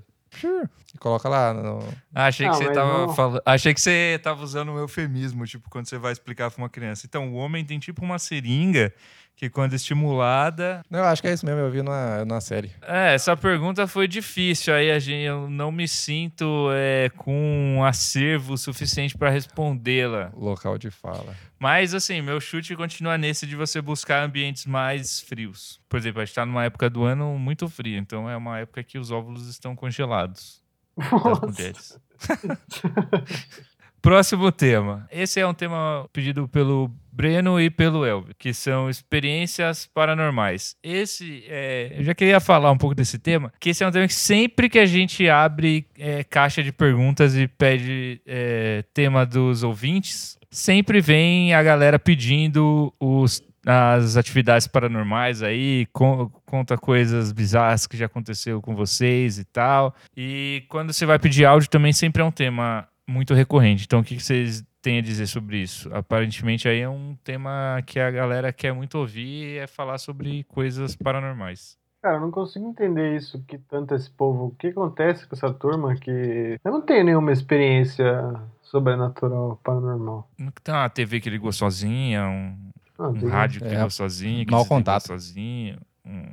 e coloca lá. No... Ah, achei Não, que você mas tava não- falando. Achei que você tava usando um eufemismo, tipo, quando você vai explicar pra uma criança. Então, o homem tem tipo uma seringa que, quando estimulada. Não, eu acho que é isso mesmo, eu vi na, na série. É, essa pergunta foi difícil. Aí a gente, eu não me sinto é, com um acervo suficiente pra respondê-la. Local de fala. Mas, assim, meu chute continua nesse de você buscar ambientes mais frios. Por exemplo, a gente tá numa época do ano muito fria, então é uma época que os óvulos estão congelados das mulheres. Próximo tema. Esse é um tema pedido pelo Breno e pelo Elvio, que são experiências paranormais. Esse, é, eu já queria falar um pouco desse tema, que esse é um tema que sempre que a gente abre é, caixa de perguntas e pede é, tema dos ouvintes, sempre vem a galera pedindo os as atividades paranormais aí, con- conta coisas bizarras que já aconteceu com vocês e tal. E quando você vai pedir áudio também sempre é um tema muito recorrente. Então o que que vocês têm a dizer sobre isso? Aparentemente aí é um tema que a galera quer muito ouvir, é falar sobre coisas paranormais. Cara, eu não consigo entender isso, que tanto esse povo. O que acontece com essa turma que. Eu não tenho nenhuma experiência sobrenatural, paranormal. Não Tem uma TV que ligou sozinha, um, Ah, um rádio que É, ligou sozinho, que desligou contato. sozinho, um-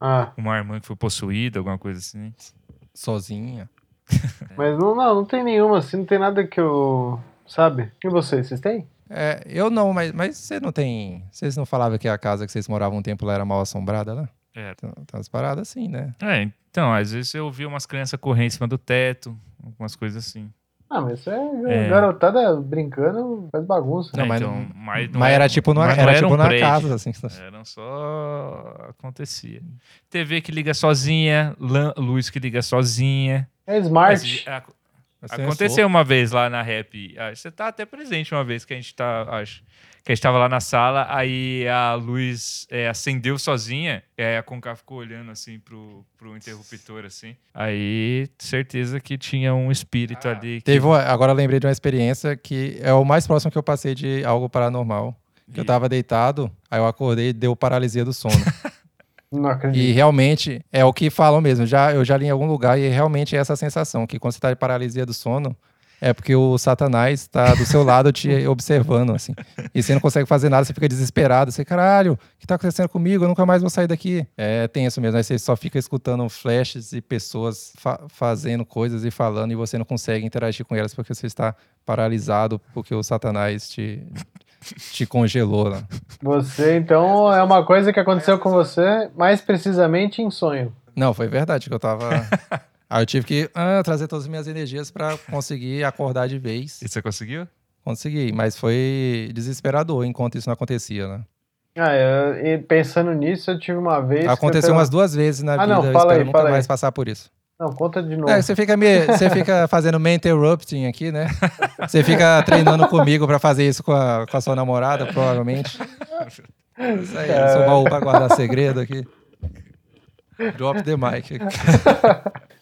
Ah, uma irmã que foi possuída, alguma coisa assim. Sozinha. mas não, não, não tem nenhuma assim, não tem nada que eu. Sabe? E vocês, vocês têm? É, eu não, mas, mas você não tem. Vocês não falavam que a casa que vocês moravam um tempo lá era mal assombrada lá? É. Tem, tem umas paradas assim, né? É, então, às vezes eu vi umas crianças correndo em cima do teto, algumas coisas assim. Ah, mas isso é, É. garotada brincando, faz bagunça. Não, É, mas então, mas não mas era tipo, numa, mas não era era tipo um na prédio. casa, assim. Era só. acontecia. TV que liga sozinha, luz que liga sozinha. É smart. Mas, a- Assim, aconteceu uma vez lá na rap. ah, Você tá até presente uma vez que a gente tá. Acho. Que a gente tava lá na sala, aí a luz é, acendeu sozinha, e aí a Conká ficou olhando assim pro, pro interruptor, assim. Aí, certeza que tinha um espírito ali. Que... Teve uma- agora eu lembrei de uma experiência que é o mais próximo que eu passei de algo paranormal. Que eu E- tava deitado, aí eu acordei e deu paralisia do sono. Não e acredito. realmente é o que falam mesmo. Já, eu já li em algum lugar e realmente é essa sensação que quando você tá de paralisia do sono, é porque o Satanás está do seu lado te observando, assim. E você não consegue fazer nada, você fica desesperado. Você, caralho, o que tá acontecendo comigo? Eu nunca mais vou sair daqui. É tenso mesmo. Aí você só fica escutando flashes e pessoas fa- fazendo coisas e falando e você não consegue interagir com elas porque você está paralisado, porque o Satanás te, te congelou lá. Você, então, é uma coisa que aconteceu com você, mais precisamente em sonho. Não, foi verdade que eu tava. Aí eu tive que ah, trazer todas as minhas energias pra conseguir acordar de vez. E você conseguiu? Consegui, mas foi desesperador enquanto isso não acontecia, né? Ah, eu- e pensando nisso, eu tive uma vez. Aconteceu foi umas pela- duas vezes na Ah, vida. não, eu fala espero aí, nunca fala mais aí. passar por isso. Não, conta de novo. É, você fica me, você fica fazendo me interrupting aqui, né? Você fica treinando comigo pra fazer isso com a, com a sua namorada, provavelmente. Isso aí, eu sou baú pra guardar segredo aqui. Drop the mic.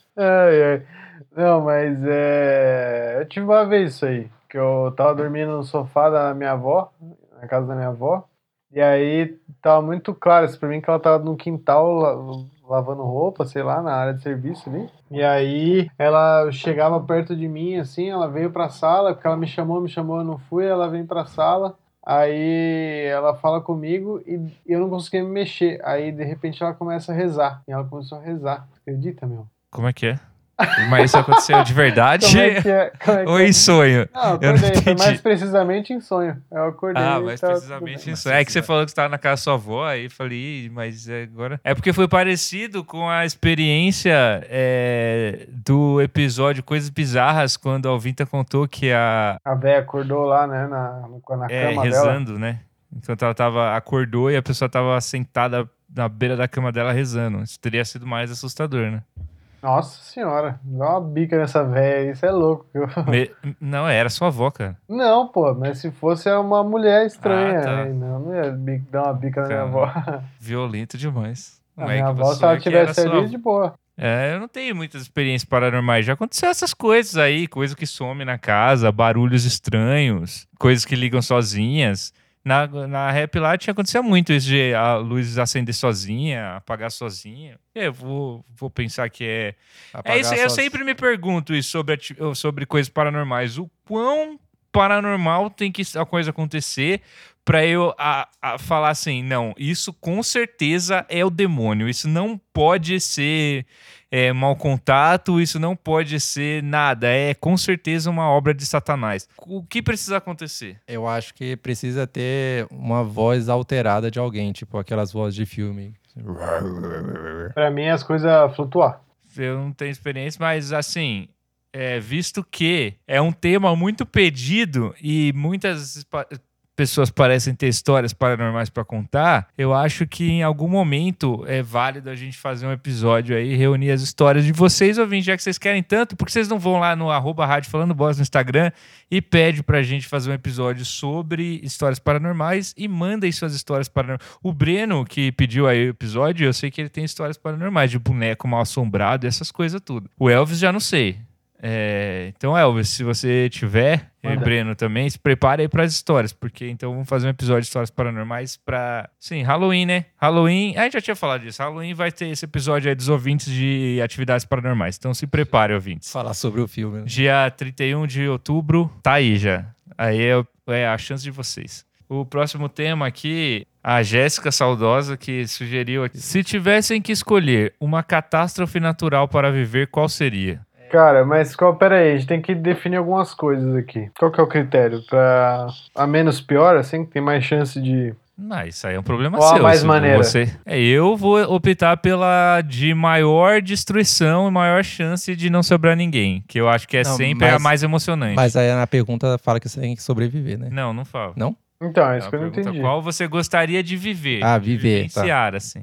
Não, mas é. Eu tive uma vez isso aí. Que eu tava dormindo no sofá da minha avó, na casa da minha avó. E aí tava muito claro isso pra mim que ela tava no quintal la- lavando roupa, sei lá, na área de serviço ali. E aí ela chegava perto de mim, assim, ela veio pra sala, porque ela me chamou, me chamou, eu não fui, ela vem pra sala. Aí ela fala comigo e eu não conseguia me mexer. Aí de repente ela começa a rezar. E ela começou a rezar. Acredita, meu? Como é que é? Mas isso aconteceu de verdade Como é que é? Como é que ou é? em sonho? Não, eu Eu não acordei, foi entendi. mais precisamente em sonho. Eu acordei. Ah, tava precisamente bem. isso. É que você falou que você estava na casa da sua avó, aí eu falei, "Ih, mas é agora. É porque foi parecido com a experiência é, do episódio Coisas Bizarras, quando a Alvinta contou que a. A véia acordou lá, né, na, na É, cama dela. rezando, né? Enquanto ela tava, acordou e a pessoa tava sentada na beira da cama dela rezando. Isso teria sido mais assustador, né? Nossa senhora, dá uma bica nessa véia, isso é louco. Me- Não, era sua avó, cara. Não, pô, mas se fosse uma mulher estranha, Ah, tá. aí não, não ia dar uma bica na minha avó. Violento demais. A Como é minha que avó, se ela era tivesse sua ali, de boa. É, eu não tenho muitas experiências paranormais. Já aconteceu essas coisas aí, coisas que somem na casa, barulhos estranhos, coisas que ligam sozinhas. Na, na rap lá tinha acontecido muito isso de a luz acender sozinha, apagar sozinha. Eu vou, vou pensar que é. É isso, eu sempre me pergunto isso sobre, sobre coisas paranormais. O quão paranormal tem que a coisa acontecer pra eu a, a falar assim, não, isso com certeza é o demônio. Isso não pode ser é, mau contato, isso não pode ser nada. É com certeza uma obra de Satanás. O que precisa acontecer? Eu acho que precisa ter uma voz alterada de alguém, tipo aquelas vozes de filme. Pra mim, as coisas flutuar. Eu não tenho experiência, mas assim, é, visto que é um tema muito pedido e muitas pessoas parecem ter histórias paranormais para contar, eu acho que em algum momento é válido a gente fazer um episódio aí, reunir as histórias de vocês, ouvintes, já que vocês querem tanto, porque vocês não vão lá no arroba rádio falando bosta no Instagram e pede pra gente fazer um episódio sobre histórias paranormais e mandem suas histórias paranormais. O Breno, que pediu aí o episódio, eu sei que ele tem histórias paranormais, de boneco mal assombrado essas coisas tudo. O Elvis já não sei. É, então, Elvis, se você tiver, e Manda. Breno também, se prepare aí pras histórias, porque então vamos fazer um episódio de histórias paranormais pra. Sim, Halloween, né? Halloween. A gente já tinha falado disso. Halloween vai ter esse episódio aí dos ouvintes de atividades paranormais. Então se prepare, ouvintes. Falar sobre o filme. né? Dia 31 de outubro, tá aí já. Aí é, é a chance de vocês. O próximo tema aqui, a Jéssica Saudosa, que sugeriu aqui. Se tivessem que escolher uma catástrofe natural para viver, qual seria? Cara, mas qual, pera aí, a gente tem que definir algumas coisas aqui. Qual que é o critério? Pra a menos pior, assim, que tem mais chance de... Não, isso aí é um problema Qual a seu. mais maneira? Você... É, eu vou optar pela de maior destruição e maior chance de não sobrar ninguém. Que eu acho que é Não, sempre a mas- mais emocionante. Mas aí na pergunta fala que você tem que sobreviver, né? Não, não falo. Então, é isso Ela que eu não entendi. Qual você gostaria de viver? Ah, viver, tá. Vivenciar, assim.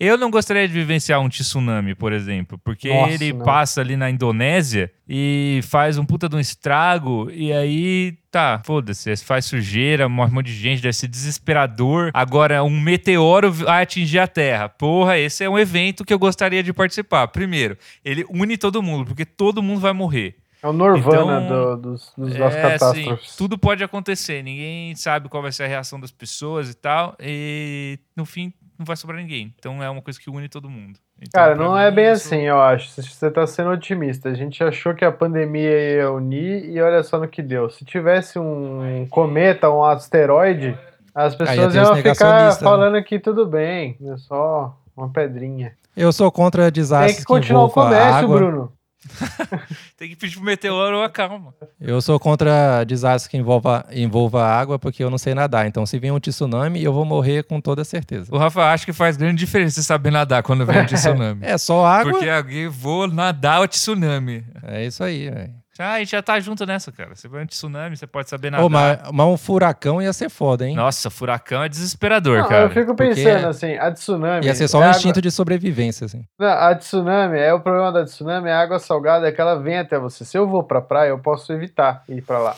Eu não gostaria de vivenciar um tsunami, por exemplo, porque Nossa, ele não. passa ali na Indonésia e faz um puta de um estrago, e aí, tá, foda-se, faz sujeira, morre um monte de gente, deve ser desesperador. Agora, um meteoro vai atingir a Terra. Porra, esse é um evento que eu gostaria de participar. Primeiro, ele une todo mundo, porque todo mundo vai morrer. É o Nirvana Então, do- dos, dos, das É, catástrofes. assim, tudo pode acontecer. Ninguém sabe qual vai ser a reação das pessoas e tal. E no fim, não vai sobrar ninguém. Então é uma coisa que une todo mundo. Então, Cara, não mim, é bem isso- assim, eu acho. Você tá sendo otimista. A gente achou que a pandemia ia unir e olha só no que deu. Se tivesse um cometa, um asteroide, as pessoas iam ficar né? falando que tudo bem, é só uma pedrinha. Eu sou contra desastres Tem que continuar o envolva comércio, água. Bruno. Tem que pedir pro meteoro a calma. Eu sou contra desastres que envolva, envolva água, porque eu não sei nadar. Então, se vier um tsunami, eu vou morrer com toda certeza. O Rafa acha que faz grande diferença você saber nadar quando vem um tsunami. É só água. Porque alguém vou nadar o tsunami. É isso aí, velho. Ah, a gente já tá junto nessa, cara. Você vai um tsunami, você pode saber nadar. Ô, mas, mas um furacão ia ser foda, hein? Nossa, furacão é desesperador, Não, cara. eu fico porque pensando assim, a tsunami. Ia ser só é um água- instinto de sobrevivência, assim. Não, a tsunami, é o problema da tsunami, é a água salgada é que ela vem até você. Se eu vou pra praia, eu posso evitar ir pra lá.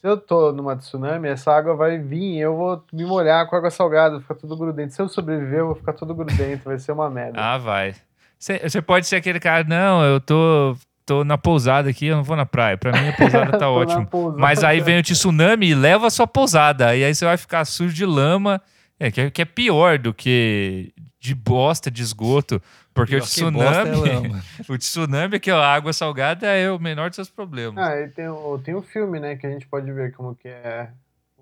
Se eu tô numa tsunami, essa água vai vir, eu vou me molhar com água salgada, ficar tudo grudento. Se eu sobreviver, eu vou ficar tudo grudento, vai ser uma merda. Ah, vai. Você pode ser aquele cara, não, eu tô, tô na pousada aqui, eu não vou na praia. Pra mim a pousada tá pousada. Mas aí vem o tsunami e leva a sua pousada. E aí você vai ficar sujo de lama, é, que, é, que é pior do que de bosta, de esgoto. Porque o Pior que bosta é tsunami, lama. o tsunami, que é a água salgada, é o menor dos seus problemas. Ah, e tem o, tem o filme, né, que a gente pode ver como que é.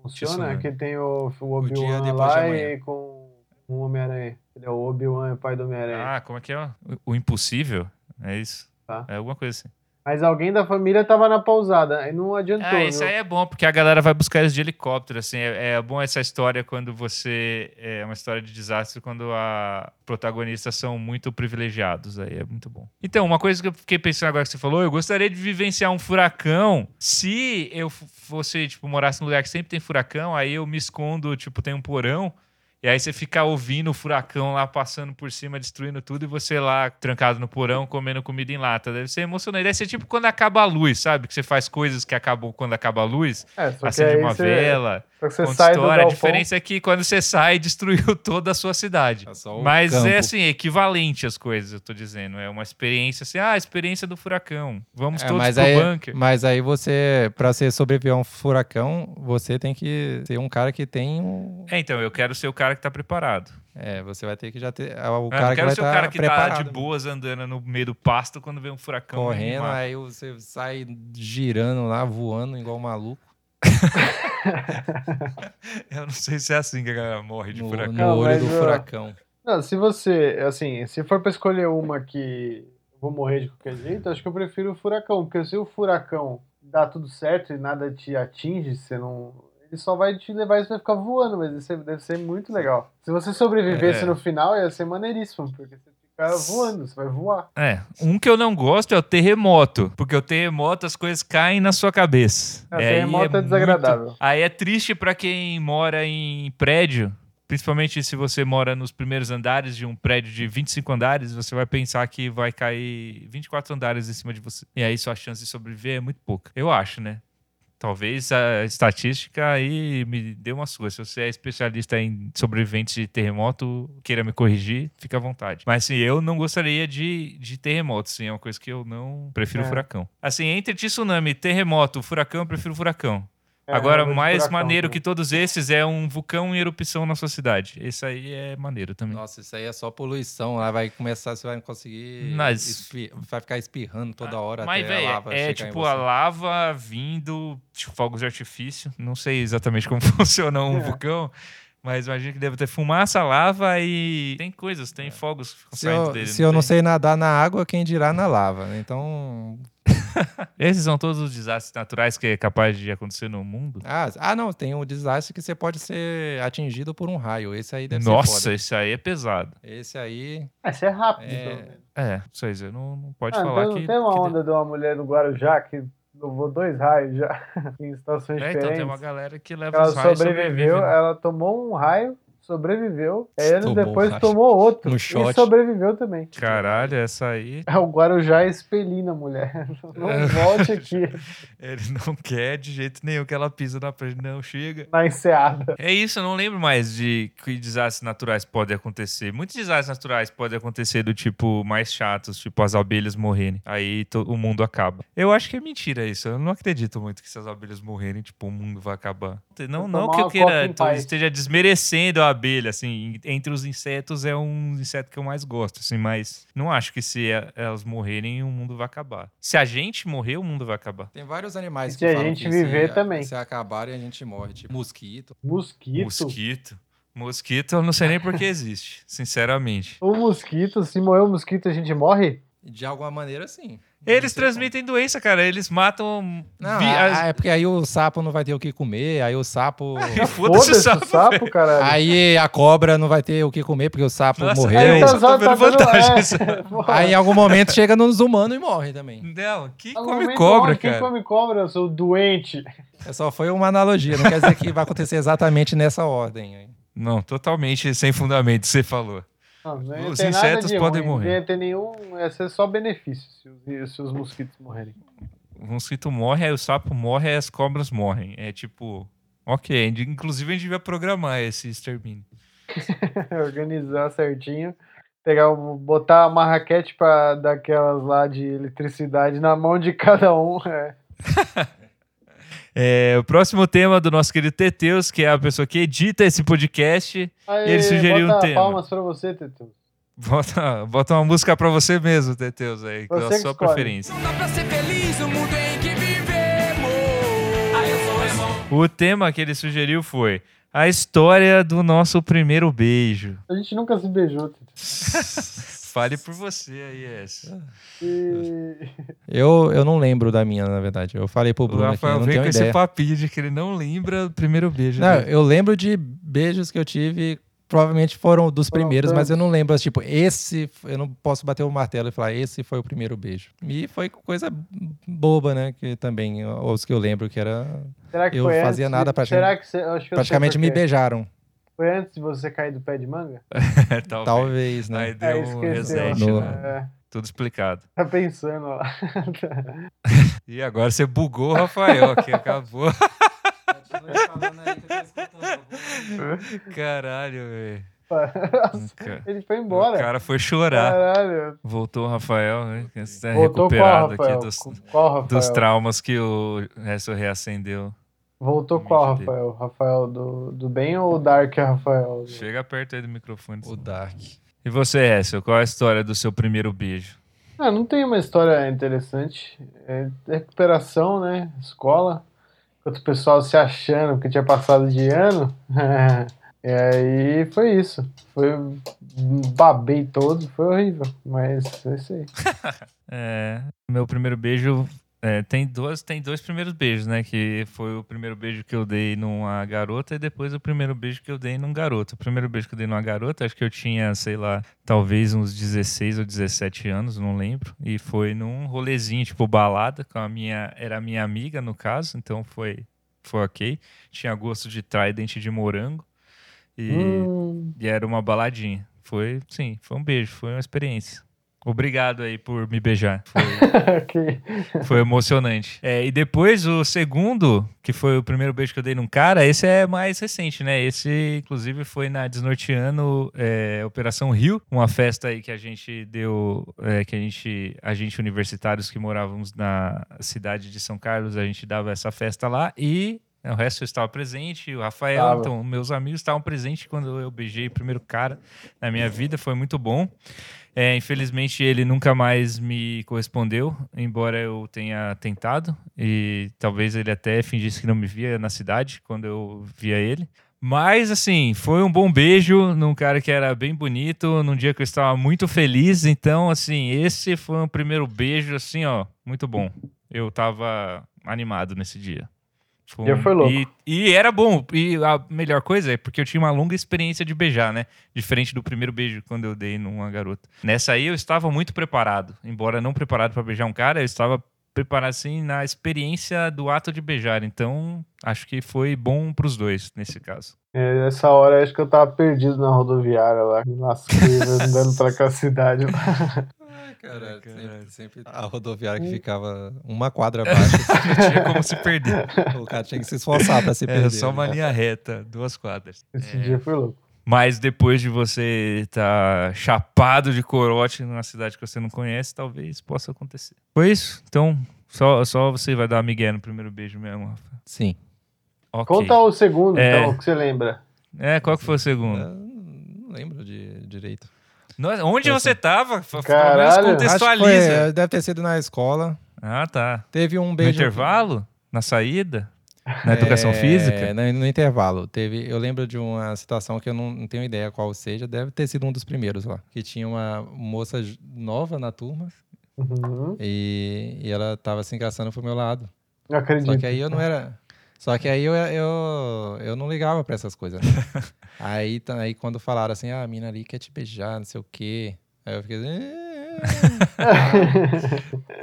Funciona, Tsunami. que tem o, o Obi-Wan lá e com o Homem-Aranha. Ele é o Obi-Wan, é o pai do Homem-Aranha. Ah, como é que é? O, o impossível? É isso? Tá. É alguma coisa assim. Mas alguém da família tava na pousada. Aí não adiantou. Ah, isso aí é bom, porque a galera vai buscar eles de helicóptero, assim. É, é bom essa história quando você... É uma história de desastre quando a protagonistas são muito privilegiados. Aí é muito bom. Então, uma coisa que eu fiquei pensando agora que você falou, eu gostaria de vivenciar um furacão. Se eu fosse, tipo, morasse num lugar que sempre tem furacão, aí eu me escondo, tipo, tem um porão... E aí você fica ouvindo o furacão lá passando por cima, destruindo tudo, e você lá trancado no porão, comendo comida em lata. Deve ser emocionante. Deve ser tipo quando acaba a luz, sabe? Que você faz coisas que acabam quando acaba a luz. É, Acende uma você, vela, você conta sai do história. A galpão. diferença é que quando você sai, destruiu toda a sua cidade. É Mas campo. é assim, equivalente as coisas, eu tô dizendo. É uma experiência assim, ah, a experiência do furacão. Vamos É, todos mas pro aí, bunker. mas aí você, pra você sobreviver a um furacão, você tem que ser um cara que tem um. É, então, eu quero ser o cara que tá preparado. É, você vai ter que já ter. é, O eu cara não que quero ser o estar cara que preparado. tá de boas andando no meio do pasto quando vem um furacão. correndo, aí você sai girando lá, voando igual um maluco. Eu não sei se é assim que a galera morre de No, furacão. no Não, olho mas, do furacão. Não, se você, assim, se for pra escolher uma que vou morrer de qualquer jeito, acho que eu prefiro o furacão, porque se o furacão dá tudo certo e nada te atinge, você não. Ele só vai te levar e você vai ficar voando, mas isso deve ser muito legal. Se você sobrevivesse É. no final, ia ser maneiríssimo, porque você fica voando, você vai voar. É, um que eu não gosto é o terremoto, porque o terremoto as coisas caem na sua cabeça. Aí terremoto é muito- desagradável. Aí é triste pra quem mora em prédio, principalmente se você mora nos primeiros andares de um prédio de 25 andares, você vai pensar que vai cair 24 andares em cima de você. E aí sua chance de sobreviver é muito pouca. Eu acho, né? Talvez a estatística aí me dê uma sua. Se você é especialista em sobreviventes de terremoto, queira me corrigir, fica à vontade. Mas assim, eu não gostaria de, de terremoto, sim. É uma coisa que eu não prefiro É. furacão. Assim, entre tsunami, terremoto, furacão, eu prefiro furacão. É, Agora, mais furacão maneiro também. que todos esses é um vulcão em erupção na sua cidade. Esse aí é maneiro também. Nossa, isso aí é só poluição. Lá vai começar, você vai não conseguir. Mas- espi- Vai ficar espirrando toda hora Mas, até a velho, lava é tipo a lava vindo, tipo, fogos de artifício. Não sei exatamente como funciona um É. vulcão, mas imagino que deve ter fumaça, lava e tem coisas, tem fogos que ficam É. Se saindo eu, dele. se eu não sei nadar na água, quem dirá na lava. né? Então. Esses são todos os desastres naturais que é capaz de acontecer no mundo. Ah, ah, não, tem um desastre que você pode ser atingido por um raio. Esse aí deve ser Nossa, esse aí é pesado. Esse aí. Ah, isso é rápido, É. pelo menos. É, isso aí, você não, não pode Ah, falar então que. não tem uma que- onda de uma mulher no Guarujá que levou dois raios já em situações É, então diferentes. tem uma galera que leva Ela os raios sobreviveu, sobrevive, né? ela tomou um raio, sobreviveu, e aí anos Tomou um depois raio. tomou outro e shot. sobreviveu também. Caralho, essa aí. É o Guarujá espelina a mulher. Não volte aqui Ele não quer de jeito nenhum que ela pisa na frente, não chega. na enseada. É isso, eu não lembro mais de que desastres naturais podem acontecer. Muitos desastres naturais podem acontecer do tipo mais chatos, tipo as abelhas morrerem. Aí o mundo acaba. Eu acho que é mentira isso. Eu não acredito muito que se as abelhas morrerem, tipo, o mundo vai acabar. Não, não que eu queira esteja desmerecendo a abelha, assim. Entre os insetos é um inseto que eu mais gosto, assim, mas não acho que se é- elas morrerem, o mundo vai acabar. Se a gente morrer, o mundo vai acabar. Tem vários animais E que se a gente que viver se, também. Se acabarem, a gente morre. Tipo, mosquito. Mosquito. Mosquito. Mosquito, eu não sei nem por que existe, sinceramente. O mosquito, se morrer o mosquito, a gente morre? De alguma maneira, sim. Eles transmitem doença, cara. Eles matam. Não, vi- a- as- a- é porque aí o sapo não vai ter o que comer, aí o sapo. Foda-se o sapo. sapo, caralho. aí a cobra não vai ter o que comer porque o sapo Nossa, morreu. aí tá tá vendo tá vantagem é. Aí em algum momento chega nos humanos e morre também. Não, quem No come cobra, Quem cara? come cobra, eu sou doente. É só foi uma analogia, não quer dizer que vai acontecer exatamente nessa ordem. Não, totalmente sem fundamento, você falou. Não, não Os insetos de podem ruim, morrer. Não ia ter nenhum. Ia ser só benefício se os, se os mosquitos morrerem. O mosquito morre, aí o sapo morre, aí as cobras morrem. É tipo. Ok, inclusive a gente devia programar esse extermínio. Organizar certinho. Pegar, botar uma raquete pra daquelas lá de eletricidade na mão de cada um. É. É, o próximo tema do nosso querido Teteus, que é a pessoa que edita esse podcast, Aí, Ele sugeriu um bota tema. palmas pra você, Tetu. bota, bota uma música pra você mesmo, Teteus, aí, com Você a que sua escolhe. preferência. Não dá pra ser feliz no mundo em que vivemos. O tema que ele sugeriu foi a história do nosso primeiro beijo. A gente nunca se beijou, Tetu. Fale por você aí, essa. E... Eu, eu não lembro da minha, na verdade. Eu falei pro O Bruno aqui, eu Rafael não veio com esse ideia. papinho de que ele não lembra o primeiro beijo Não, dele. eu lembro de beijos que eu tive, provavelmente foram dos Foram primeiros, mas eu não lembro, tipo, esse, eu não posso bater o martelo e falar, esse foi o primeiro beijo. E foi coisa boba, né, que também, os que eu lembro que era, Será que Eu foi fazia antes? nada praticamente- Será que você... praticamente me beijaram. Foi antes de você cair do pé de manga? Talvez. Talvez, né. Aí deu É, um reset, No- né? É, Tudo explicado. tá pensando lá. E agora você bugou o Rafael, que acabou. Caralho, velho. Ele foi O embora. cara foi chorar. Caralho. Voltou o Rafael, né? Está Voltou qual, recuperado Rafael? aqui dos, Qual, Rafael? dos traumas que o resto reacendeu. Voltou qual. Rafael? Rafael do, do bem ou o Dark Rafael? Chega perto aí do microfone. O Dark. E você, Hessel, qual é a história do seu primeiro beijo? Ah, não tem uma história interessante. É recuperação, né? Escola. Enquanto o pessoal se achando que tinha passado de ano. e aí foi isso. Foi. Babei todo, foi horrível. Mas é isso aí. É, meu primeiro beijo é, tem duas, tem dois primeiros beijos, né? Que foi o primeiro beijo que eu dei numa garota e depois o primeiro beijo que eu dei num garoto. O primeiro beijo que eu dei numa garota, acho que eu tinha, sei lá, talvez uns 16 ou 17 anos, não lembro. E foi num rolezinho, tipo balada, com a minha, era a minha amiga no caso, então foi, foi ok. Tinha gosto de Trident de morango e, Hum, e era uma baladinha. Foi, sim, foi um beijo, foi uma experiência. Obrigado aí por me beijar. Foi, foi emocionante. É, e depois o segundo, que foi o primeiro beijo que eu dei num cara, esse é mais recente, né? Esse, inclusive, foi na Desnorteando é, Operação Rio, uma festa aí que a gente deu, é, que a gente, a gente universitários que morávamos na cidade de São Carlos, a gente dava essa festa lá e o resto eu estava presente, o Rafael, Tava. então meus amigos estavam presentes quando eu beijei o primeiro cara na minha vida, foi muito bom. É, infelizmente ele nunca mais me correspondeu, embora eu tenha tentado e talvez ele até fingisse que não me via na cidade quando eu via ele. Mas assim, foi um bom beijo num cara que era bem bonito, num dia que eu estava muito feliz. Então, assim, esse foi um primeiro beijo, assim, ó, muito bom. Eu tava animado nesse dia. Foi um- foi louco. E, e era bom. E a melhor coisa é porque eu tinha uma longa experiência de beijar, né? Diferente do primeiro beijo quando eu dei numa garota. Nessa aí eu estava muito preparado. Embora não preparado para beijar um cara, eu estava preparado assim na experiência do ato de beijar. Então, acho que foi bom pros dois nesse caso. É, Nessa hora acho que eu tava perdido na rodoviária lá. Me lasquei andando pra cá a cidade. Cara, Caralho. sempre, a rodoviária que ficava uma quadra abaixo, Não tinha como se perder. o cara tinha que se esforçar pra se perder. Era só uma né? linha reta, duas quadras. Esse É. dia foi louco. Mas depois de você estar chapado de corote numa cidade que você não conhece, talvez possa acontecer. Foi isso? Então, só, só você vai dar Miguel no primeiro beijo mesmo, Rafa. Sim. Ok. Conta o segundo, É. então, o que você lembra. É, qual que foi o segundo? Eu não lembro de direito. Nossa, onde Foi você tava? F- Pelo menos Caralho. Acho que foi, contextualiza. deve ter sido na escola. Ah, tá. Teve um No beijo. intervalo? Na saída? Na educação É, física? No, no intervalo. Teve, eu lembro de uma situação que eu não, não tenho ideia qual seja, deve ter sido um dos primeiros lá. Que tinha uma moça nova na turma Uhum. e, e ela tava se engraçando pro meu lado. Não acredito. Só que aí eu não era. Só que aí eu, eu, eu não ligava pra essas coisas. né? aí, aí quando falaram assim, ah, a mina ali quer te beijar, não sei o quê. Aí eu fiquei. "Eh".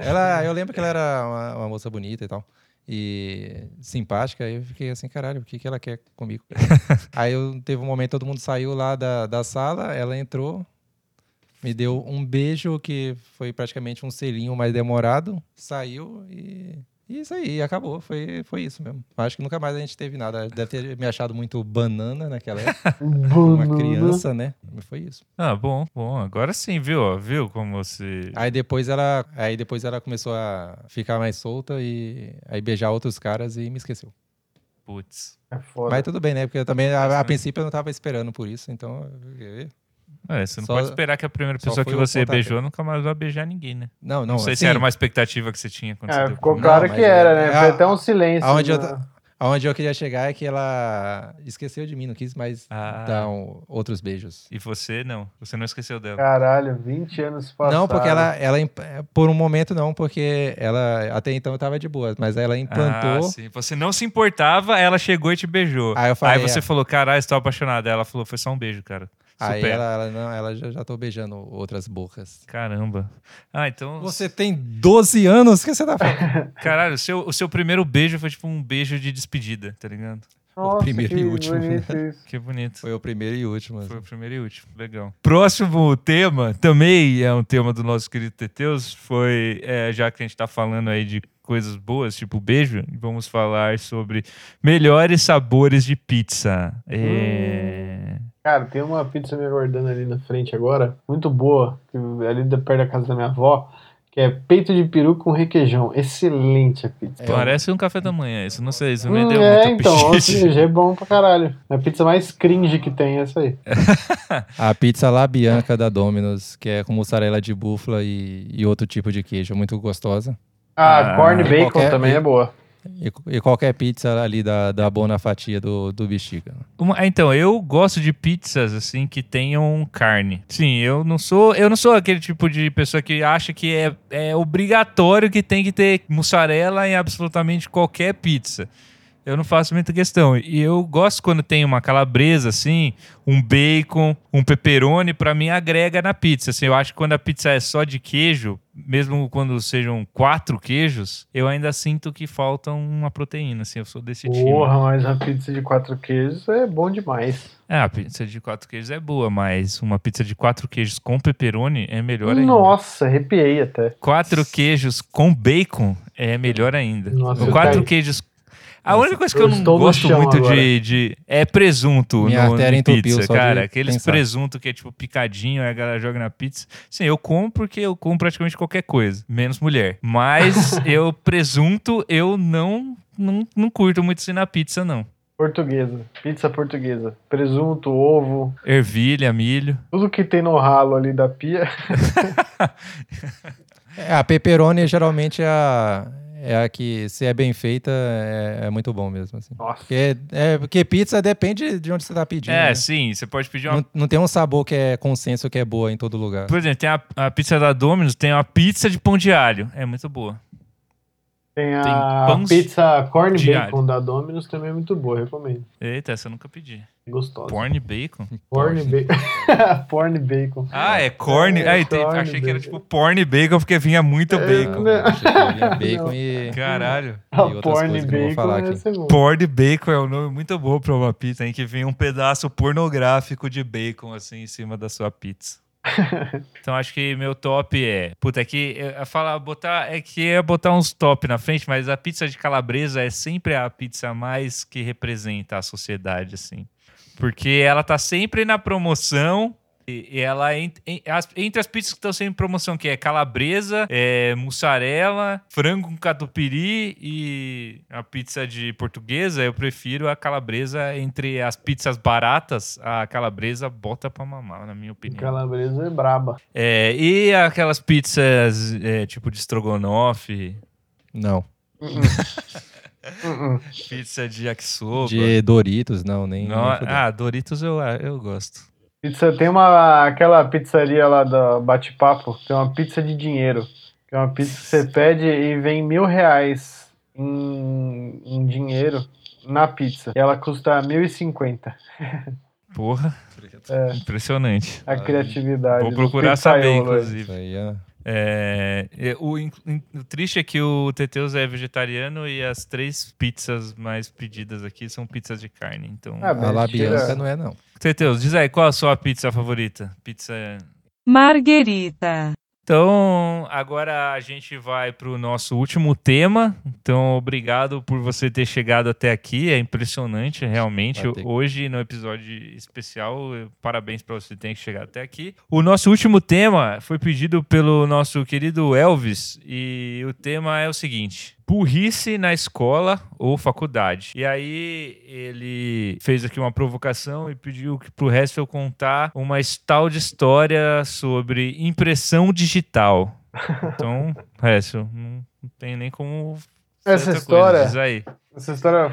ela, eu lembro que ela era uma, uma moça bonita e tal. E simpática, aí eu fiquei assim, caralho, o que, que ela quer comigo? aí eu, teve um momento, todo mundo saiu lá da, da sala, ela entrou, me deu um beijo que foi praticamente um selinho mais demorado, saiu e. e Isso aí, acabou. Foi, foi isso mesmo. Acho que nunca mais a gente teve nada. Deve ter me achado muito banana naquela época. Uma criança, né? Mas foi isso. Ah, bom, bom. Agora sim, viu? Viu como você. Aí depois ela, aí depois ela começou a ficar mais solta e aí beijar outros caras e me esqueceu. Putz. É foda. Mas tudo bem, né? Porque eu também, a, a princípio, eu não tava esperando por isso, então. É, você não Só- pode esperar que a primeira pessoa que você beijou nunca mais vai beijar ninguém, né? Não, não. Não, sei se assim, era uma expectativa que você tinha quando você É, deu ficou Não, claro mas que era, é- né? é Foi a- até um silêncio. aonde eu ta- Aonde eu queria chegar é que ela esqueceu de mim, não quis mais Ah. dar um- outros beijos. E você não. Você não esqueceu dela. Caralho, 20 anos passados. Não, porque ela, ela, imp- por um momento não, porque ela até então eu tava de boa, mas ela implantou. Ah, sim. Você não se importava, ela chegou e te beijou. Aí eu falei, Aí você é. falou, caralho, estou apaixonada. Ela falou, foi só um beijo, cara. Aí ela, ela, não, ela já, já tô beijando outras bocas. Caramba. Ah, então. Você tem 12 anos? O que você tá falando? Caralho, o seu, o seu primeiro beijo foi tipo um beijo de despedida, tá ligado? Nossa, primeiro que e último. bonito isso. Que bonito. Foi o primeiro e último. assim. Foi o primeiro e último. Legal. Próximo tema, também é um tema do nosso querido Teteus, foi, é, já que a gente tá falando aí de coisas boas, tipo beijo, vamos falar sobre melhores sabores de pizza. É... Cara, tem uma pizza me aguardando ali na frente agora, muito boa, ali da- perto da casa da minha avó, que é peito de peru com requeijão. Excelente a pizza. Parece um café da manhã, isso não sei, isso me Hum, deu é, muito então, o apetite. CG é bom pra caralho. É a pizza mais cringe que tem, é essa aí. A pizza La Bianca da Domino's, que é com mussarela de búfala e, e outro tipo de queijo, muito gostosa. Ah, Ah, corn bacon qualquer- também é boa. E, e qualquer pizza ali da, da Bona Fatia do, do Bexiga. Uma- ah, então, eu gosto de pizzas assim que tenham carne. Sim, eu não sou, eu não sou aquele tipo de pessoa que acha que é, é obrigatório que tem que ter mussarela em absolutamente qualquer pizza. Eu não faço muita questão. E eu gosto quando tem uma calabresa assim, um bacon, um pepperoni, pra mim agrega na pizza. Assim, eu acho que quando a pizza é só de queijo, mesmo quando sejam quatro queijos, eu ainda sinto que falta uma proteína, assim, eu sou desse time. Porra, mas a pizza de quatro queijos é bom demais. É, a pizza de quatro queijos é boa, mas uma pizza de quatro queijos com pepperoni é melhor ainda. Nossa, arrepiei até. Quatro queijos com bacon é melhor ainda. Nossa, quatro queijos. A Nossa, única coisa que eu eu não no gosto muito de, de- é presunto Minha no, entupiu pizza, cara. Aqueles pensar. presunto que é tipo picadinho, aí a galera joga na pizza. Sim, eu como porque eu como praticamente qualquer coisa, menos mulher. Mas eu presunto, eu não, não, não curto muito assim na pizza, não. Portuguesa. Pizza portuguesa. Presunto, ovo. Ervilha, milho. Tudo que tem no ralo ali da pia. É, a pepperoni geralmente é a, é a que, se é bem feita, é, é muito bom mesmo. Assim. Nossa. Porque, é, porque pizza depende de onde você tá pedindo. É, né? sim, você pode pedir uma não, não tem um sabor que é consenso que é boa em todo lugar. Por exemplo, tem a, a pizza da Domino's, tem uma pizza de pão de alho. É muito boa. Tem a Tem pizza corn bacon da Domino's também é muito boa, recomendo. Eita, essa eu nunca pedi. Gostosa. Porn bacon? Porn bacon. porn bacon. Ah, é corn? É, Ah, entendi. achei que era bacon. tipo porn bacon porque vinha muito bacon. né? Achei que vinha bacon Não. e, Caralho. e outras porn coisas que eu não vou bacon falar aqui. Porn bacon é um nome muito bom pra uma pizza, em que vem um pedaço pornográfico de bacon assim em cima da sua pizza. Então acho que meu top é. Puta, é que eu falar, botar. É que é botar uns top na frente, mas a pizza de calabresa é sempre a pizza mais que representa a sociedade, assim. Porque ela tá sempre na promoção. E ela, entre as pizzas que estão sempre em promoção, que é calabresa, é, mussarela, frango com catupiry e a pizza de portuguesa, eu prefiro a calabresa entre as pizzas baratas, a calabresa bota pra mamar, na minha opinião. Calabresa é braba. É, e aquelas pizzas é, tipo de estrogonofe, Não. Uh-uh. pizza de yakisoba. De Doritos, não, nem. Não, nem ah, Doritos eu, eu gosto. Pizza, tem uma, aquela pizzaria lá da Bate-Papo, tem uma pizza de dinheiro. Que é uma pizza que você pede e vem mil reais em, em dinheiro na pizza. E ela custa mil e cinquenta. Porra, É, impressionante. a criatividade. Vou procurar saber, inclusive. Isso aí é. É, é, o, o triste é que o Teteus é vegetariano e as três pizzas mais pedidas aqui são pizzas de carne. Então, Ah, A La Mas tira- Bianca não é, não. Teteus, diz aí, qual a sua pizza favorita? Pizza. Marguerita. Então, agora a gente vai para o nosso último tema. Então, obrigado por você ter chegado até aqui. É impressionante, realmente. Hoje, no episódio especial, parabéns para você ter chegado até aqui. O nosso último tema foi pedido pelo nosso querido Elvis. E o tema é o seguinte: burrice na escola ou faculdade. E aí ele fez aqui uma provocação e pediu que pro resto eu contar uma tal de história sobre impressão digital. Então, resto, não, não tem nem como Essa história- Coisa. Essa história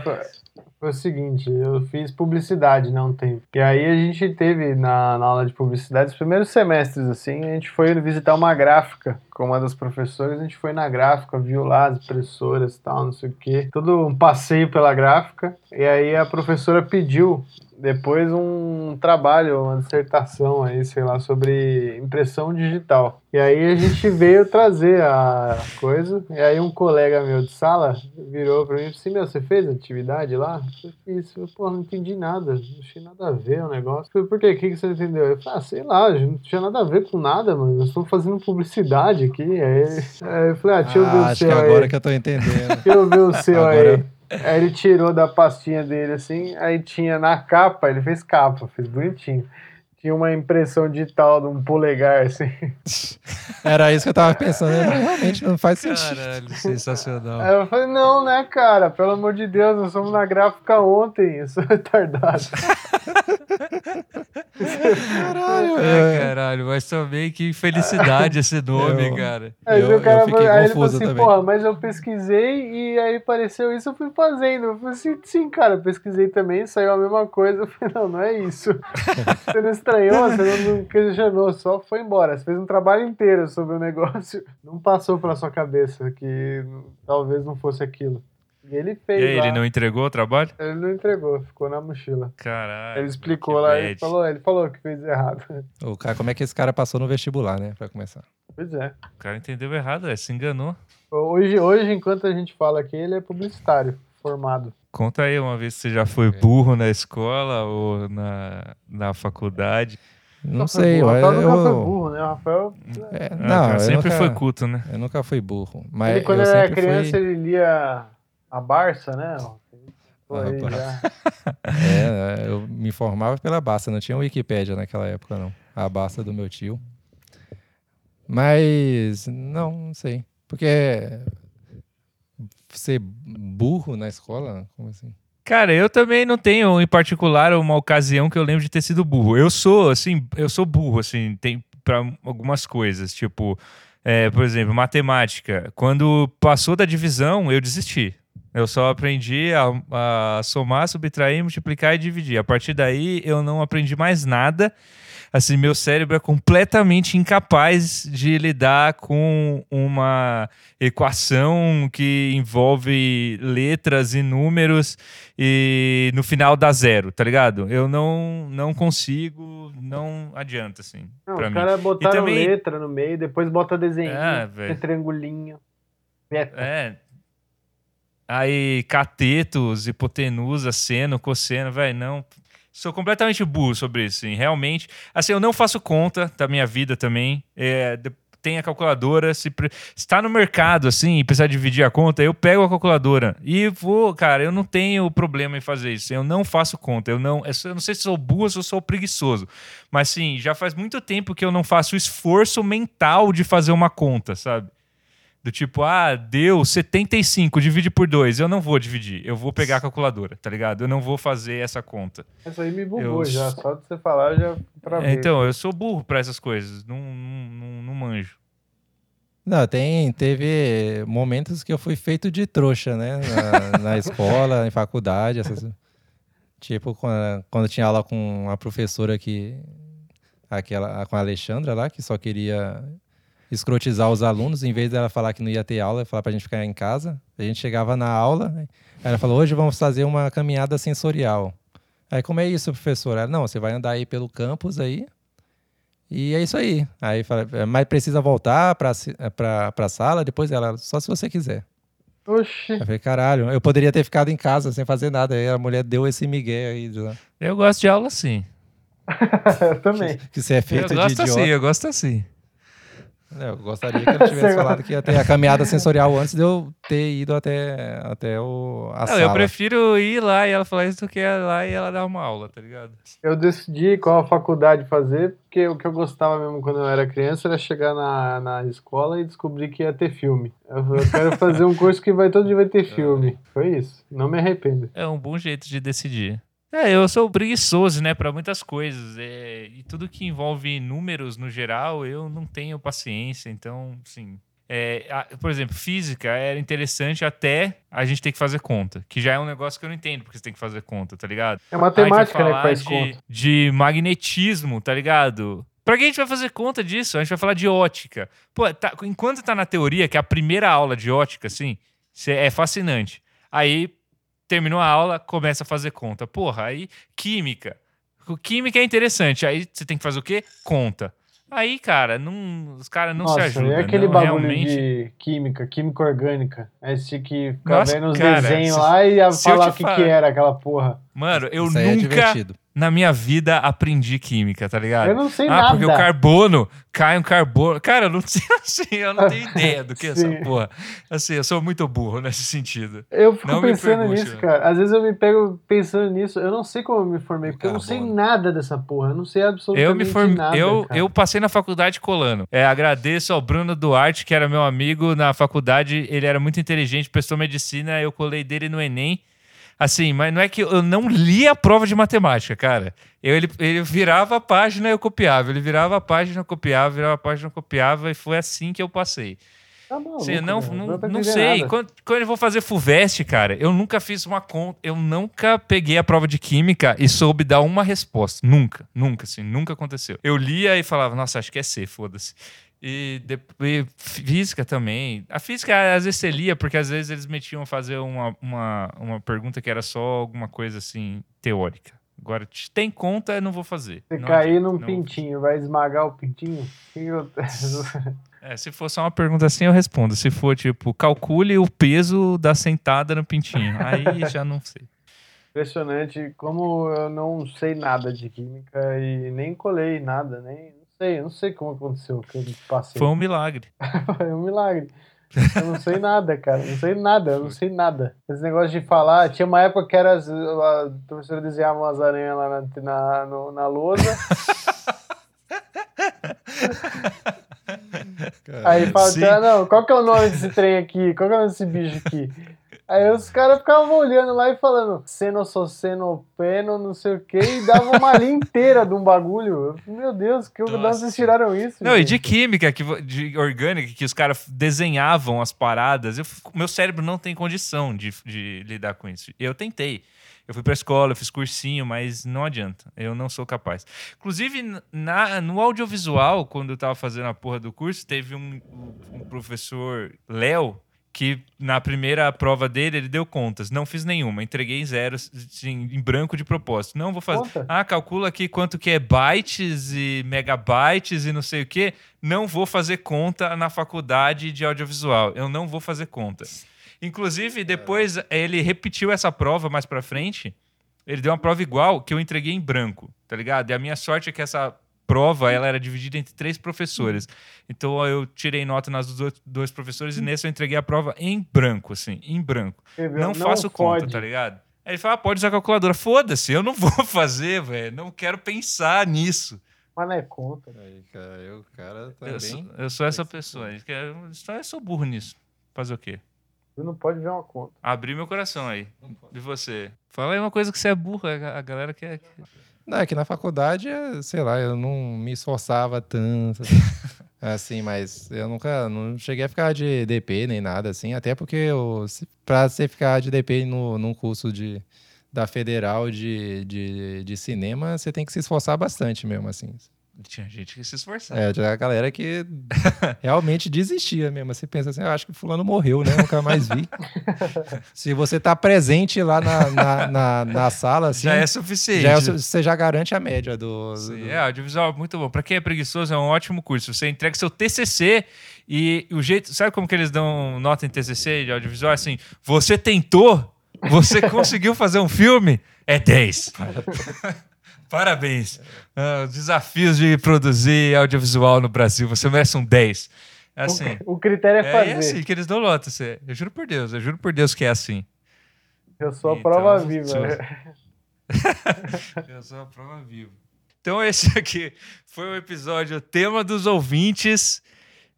foi, o seguinte, eu fiz publicidade, né, um tempo. E aí a gente teve na, na aula de publicidade, os primeiros semestres, assim, a gente foi visitar uma gráfica com uma das professoras, a gente foi na gráfica, viu lá as impressoras e tal, não sei o quê. Todo um passeio pela gráfica. E aí a professora pediu depois um trabalho, uma dissertação aí, sei lá, sobre impressão digital. E aí a gente veio trazer a coisa, e aí um colega meu de sala virou pra mim e disse assim, meu, você fez atividade lá? Eu fiz. Eu, Pô, não entendi nada, não achei nada a ver o negócio. Eu falei, por quê? O que, que você entendeu? Eu falei, ah, sei lá, não tinha nada a ver com nada, mano, nós estamos fazendo publicidade aqui. Aí, aí eu falei, ah, deixa eu ver Ah, o acho seu que aí. agora que eu tô entendendo. Deixa eu ver o seu Agora- aí. Aí ele tirou da pastinha dele assim, aí tinha na capa, ele fez capa, fez bonitinho. Tinha uma impressão digital de um polegar, assim. Era isso que eu tava pensando. né? Realmente não faz sentido. Caralho, sensacional. Aí eu falei, não, né, cara? Pelo amor de Deus, nós fomos na gráfica ontem, eu sou retardado. Caralho, é. caralho, mas também que infelicidade esse nome, Eu- cara. Aí Eu- o cara eu fiquei aí ele falou confuso assim, também. porra, mas eu pesquisei e aí apareceu isso, eu fui fazendo. Eu falei assim, sim, cara, eu pesquisei também, saiu a mesma coisa. Eu falei, não, não é isso. Você não estranhou, você não, não questionou, só foi embora. Você fez um trabalho inteiro sobre o negócio. Não passou pela sua cabeça que talvez não fosse aquilo. E ele E fez aí, lá. ele não entregou o trabalho? Ele não entregou, ficou na mochila. Caralho. Ele explicou lá, ele bad. falou, ele falou que fez errado. O cara, como é que esse cara passou no vestibular, né? Pra começar. Pois é. O cara entendeu errado, é, se enganou. Hoje, hoje, enquanto a gente fala aqui, ele é publicitário, formado. Conta aí uma vez se você já foi burro na escola ou na, na faculdade. Não sei, burro. O eu, Rafael nunca foi eu, burro, né? O Rafael, é, Ah, não, cara, eu sempre nunca, foi culto, né? Eu nunca fui burro, mas ele, quando eu ele era criança, fui... ele lia a Barça, né? Ah, Barça. já. É, eu me informava pela Basta, não tinha Wikipédia naquela época, não. A Basta do meu tio. Mas, não, não sei. Porque ser burro na escola, como assim? Cara, eu também não tenho, em particular, uma ocasião que eu lembro de ter sido burro. Eu sou, assim, eu sou burro, assim, tem para algumas coisas. Tipo, é, por exemplo, matemática. Quando passou da divisão, eu desisti. Eu só aprendi a, a somar, subtrair, multiplicar e dividir. A partir daí, eu não aprendi mais nada. Assim, meu cérebro é completamente incapaz de lidar com uma equação que envolve letras e números e no final dá zero, tá ligado? Eu não, não consigo, não adianta, assim, Não, os caras botaram também- letra no meio, depois bota desenho, Ah, velho. triangulinho. É. Aí, catetos, hipotenusa, seno, cosseno, velho, não. Sou completamente burro sobre isso, sim. Realmente. Assim, eu não faço conta da minha vida também. É, tem a calculadora. Se pre- se tá no mercado, assim, e precisar dividir a conta, eu pego a calculadora e vou, cara, eu não tenho problema em fazer isso. Eu não faço conta. Eu não, sou- eu não sei se sou burro ou se sou preguiçoso. Mas, sim, já faz muito tempo que eu não faço o esforço mental de fazer uma conta, sabe? Do tipo, ah, deu 75, divide por 2. Eu não vou dividir, eu vou pegar a calculadora, tá ligado? Eu não vou fazer essa conta. Isso aí me bugou Eu já, só de você falar já travei. É, então, eu sou burro pra essas coisas, não, não, não, não manjo. Não, tem, teve momentos que eu fui feito de trouxa, né? Na, na escola, em faculdade, essas... Tipo, quando, quando tinha aula com a professora que... Aquela, com a Alexandra lá, que só queria escrotizar os alunos, em vez dela falar que não ia ter aula, falar pra gente ficar em casa. A gente chegava na aula, aí ela falou, hoje vamos fazer uma caminhada sensorial. Aí, como é isso, professora? Ela, não, você vai andar aí pelo campus aí, e é isso aí. Aí fala, "É, mas precisa voltar é, pra, pra sala? Depois ela, só se você quiser. Oxi. Eu falei, caralho, eu poderia ter ficado em casa sem fazer nada. Aí a mulher deu esse migué aí, de lá, Eu gosto de aula assim. eu também. que você é Eu feito de gosto idiota. assim, eu gosto assim. É, Eu gostaria que ele tivesse falado que ia ter a caminhada sensorial antes de eu ter ido até, até o, a Não, sala. eu prefiro ir lá e ela falar isso do que ir lá e ela dar uma aula, tá ligado? Eu decidi qual faculdade fazer, porque o que eu gostava mesmo quando eu era criança era chegar na, na escola e descobrir que ia ter filme. Eu, falei, eu quero fazer um curso que vai todo dia vai ter filme. Foi isso. Não me arrependo. É um bom jeito de decidir. É, eu sou preguiçoso, né, para muitas coisas. é, e tudo que envolve números no geral, eu não tenho paciência. Então, sim. É, a- por exemplo, física era interessante até a gente ter que fazer conta, que já é um negócio que eu não entendo porque você tem que fazer conta, tá ligado? É matemática, né, que faz de, conta. de magnetismo, tá ligado? Pra que a gente vai fazer conta disso? A gente vai falar de ótica. Pô, tá- enquanto tá na teoria, que é a primeira aula de ótica, assim, cê- é fascinante. Aí terminou a aula, começa a fazer conta. Porra, aí química. Química é interessante. Aí você tem que fazer o quê? Conta. Aí, cara, não, os caras não Nossa, se ajudam. e aquele não, bagulho realmente. de química, química orgânica. Aí você tinha que ficar Nossa, vendo os cara, desenhos se- lá e falar o que, falar- que era aquela porra. Mano, eu Isso é nunca divertido. Na minha vida aprendi química, tá ligado? Eu não sei ah, nada. porque o carbono cai um carbono. Cara, eu não sei assim, eu não tenho ideia do que é essa porra. Assim, eu sou muito burro nesse sentido. Eu fico Não pensando nisso, né? cara. Às vezes eu me pego pensando nisso. Eu não sei como eu me formei, porque eu não sei Carbono. nada dessa porra. Eu não sei Eu absolutamente me formei. nada. Eu, cara. eu passei na faculdade colando. É, agradeço ao Bruno Duarte, que era meu amigo na faculdade. Ele era muito inteligente, prestou medicina. Eu colei dele no Enem. Assim, mas não é que eu não li a prova de matemática, cara. Eu, ele, ele virava a página e eu copiava. Ele virava a página, eu copiava, virava a página, eu copiava. E foi assim que eu passei. Tá maluco, não, não, não entender sei. Quando, quando eu vou fazer FUVEST, cara, eu nunca fiz uma conta. Eu nunca peguei a prova de química e soube dar uma resposta. Nunca, nunca, assim, nunca aconteceu. Eu lia e falava, nossa, acho que é C, foda-se. E, depois, física também. A física, às vezes você lia, porque às vezes eles metiam fazer uma, uma, uma pergunta que era só alguma coisa assim, teórica. Agora, tem conta, eu não vou fazer. Você Não cair num não pintinho, vai esmagar o pintinho? É, se for só uma pergunta assim, eu respondo. Se for tipo, calcule o peso da sentada no pintinho. Aí já não sei. Impressionante como eu não sei nada de química e nem colei nada, nem. Sei, eu não sei como aconteceu que eu passei. Foi um milagre. Foi um milagre. Eu não sei nada, cara. Não sei nada, eu não sei nada. Esse negócio de falar, tinha uma época que era a professora desenhava umas aranhas lá na, na, no- na lousa. Aí fala, Sim. ah, não, qual que é o nome desse trem aqui? Qual que é o nome desse bicho aqui? Aí os caras ficavam olhando lá e falando senossoceno, não sei o que, e dava uma linha inteira de um bagulho. Eu, Meu Deus, que, Nossa. vocês tiraram isso? Não, e gente? de química, que, de orgânica, que os caras desenhavam as paradas. Eu, meu cérebro não tem condição de, de lidar com isso. Eu tentei. Eu fui pra escola, eu fiz cursinho, mas não adianta. Eu não sou capaz. Inclusive, na, no audiovisual, quando eu tava fazendo a porra do curso, teve um, um professor, Léo, que na primeira prova dele, ele deu contas. Não fiz nenhuma, entreguei em zero, assim, em branco de propósito. Não vou fazer. Conta? Ah, calcula aqui quanto que é bytes e megabytes e não sei o quê. Não vou fazer conta na faculdade de audiovisual. Eu não vou fazer conta. Inclusive, depois ele repetiu essa prova mais pra frente. Ele deu uma prova igual que eu entreguei em branco, tá ligado? E a minha sorte é que essa prova ela era dividida entre três professores. Então eu tirei nota nas dos dois- dois professores e nesse eu entreguei a prova em branco, assim, em branco. Escreveu, Não, faço conta, fode. tá ligado? Aí ele fala, ah, pode usar a calculadora. Foda-se, eu não vou fazer, velho. Não quero pensar nisso. Mas não é conta. Aí, cara, eu, o cara Eu sou, também. eu sou essa pessoa. Eu quero- só Eu sou burro nisso. Fazer o quê? Tu não pode ver uma conta. Abrir meu coração aí. E você? Fala aí uma coisa que você é burro. A a galera quer. Não, é que na faculdade, é, sei lá, eu não me esforçava tanto. Assim, assim, mas eu nunca não cheguei a ficar de DP nem nada, assim, até porque eu, pra você ficar de DP no, num curso de, da Federal de, de, de cinema, você tem que se esforçar bastante mesmo, assim. Tinha gente que se esforçava. É, tinha a galera que realmente desistia mesmo. Você pensa assim, eu acho que fulano morreu, né? Nunca mais vi. Se você tá presente lá na, na, na, na sala, assim, já é suficiente. já é você já garante a média do... Sim, do- é, audiovisual é muito bom. Pra quem é preguiçoso, é um ótimo curso. Você entrega seu TCC e o jeito. Sabe como que eles dão nota em TCC de audiovisual? Assim, você tentou, você conseguiu fazer um filme, é 10. Parabéns. Ah, os desafios de produzir audiovisual no Brasil, você merece um 10. É assim. O critério é É, fazer. é assim que eles dão nota. você- Eu juro por Deus, eu juro por Deus que é assim. Eu sou a Então, prova viva. Eu sou a prova viva. Então, esse aqui foi o episódio Tema dos Ouvintes.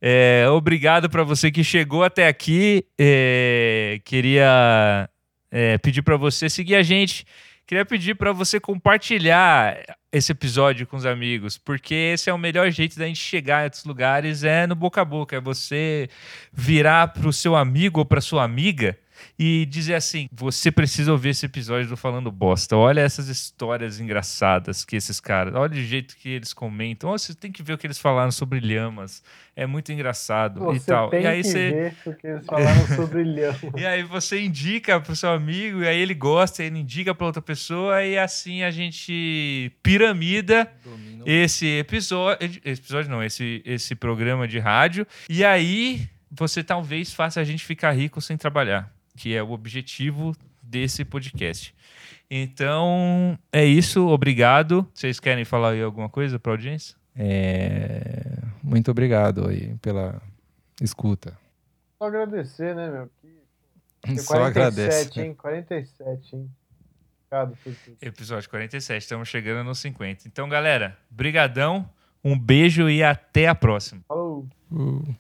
É, obrigado para você que chegou até aqui. É, queria é, pedir para você seguir a gente. Queria pedir para você compartilhar esse episódio com os amigos, porque esse é o melhor jeito da gente chegar em outros lugares, é no boca a boca, é você virar pro seu amigo ou pra sua amiga e dizer assim: você precisa ouvir esse episódio do Falando Bosta. Olha essas histórias engraçadas que esses caras, olha o jeito que eles comentam. Oh, você tem que ver o que eles falaram sobre lhamas. É muito engraçado e Você tal. tem E aí que você. ver o que eles falaram sobre lhama. E aí você indica pro seu amigo, e aí ele gosta, ele indica pra outra pessoa, e assim a gente piramida esse episódio. Esse episódio não, esse, esse programa de rádio. E aí você talvez faça a gente ficar rico sem trabalhar, que é o objetivo desse podcast. Então, é isso, obrigado. Vocês querem falar aí alguma coisa pra audiência? É, Muito obrigado aí pela escuta. Só agradecer, né, meu? Que, Só agradece. hein? 47, hein? Obrigado por tudo. Episódio 47, estamos chegando nos 50. Então, galera, brigadão, um beijo e até a próxima. Falou! Uh.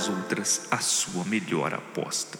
As outras, a sua melhor aposta.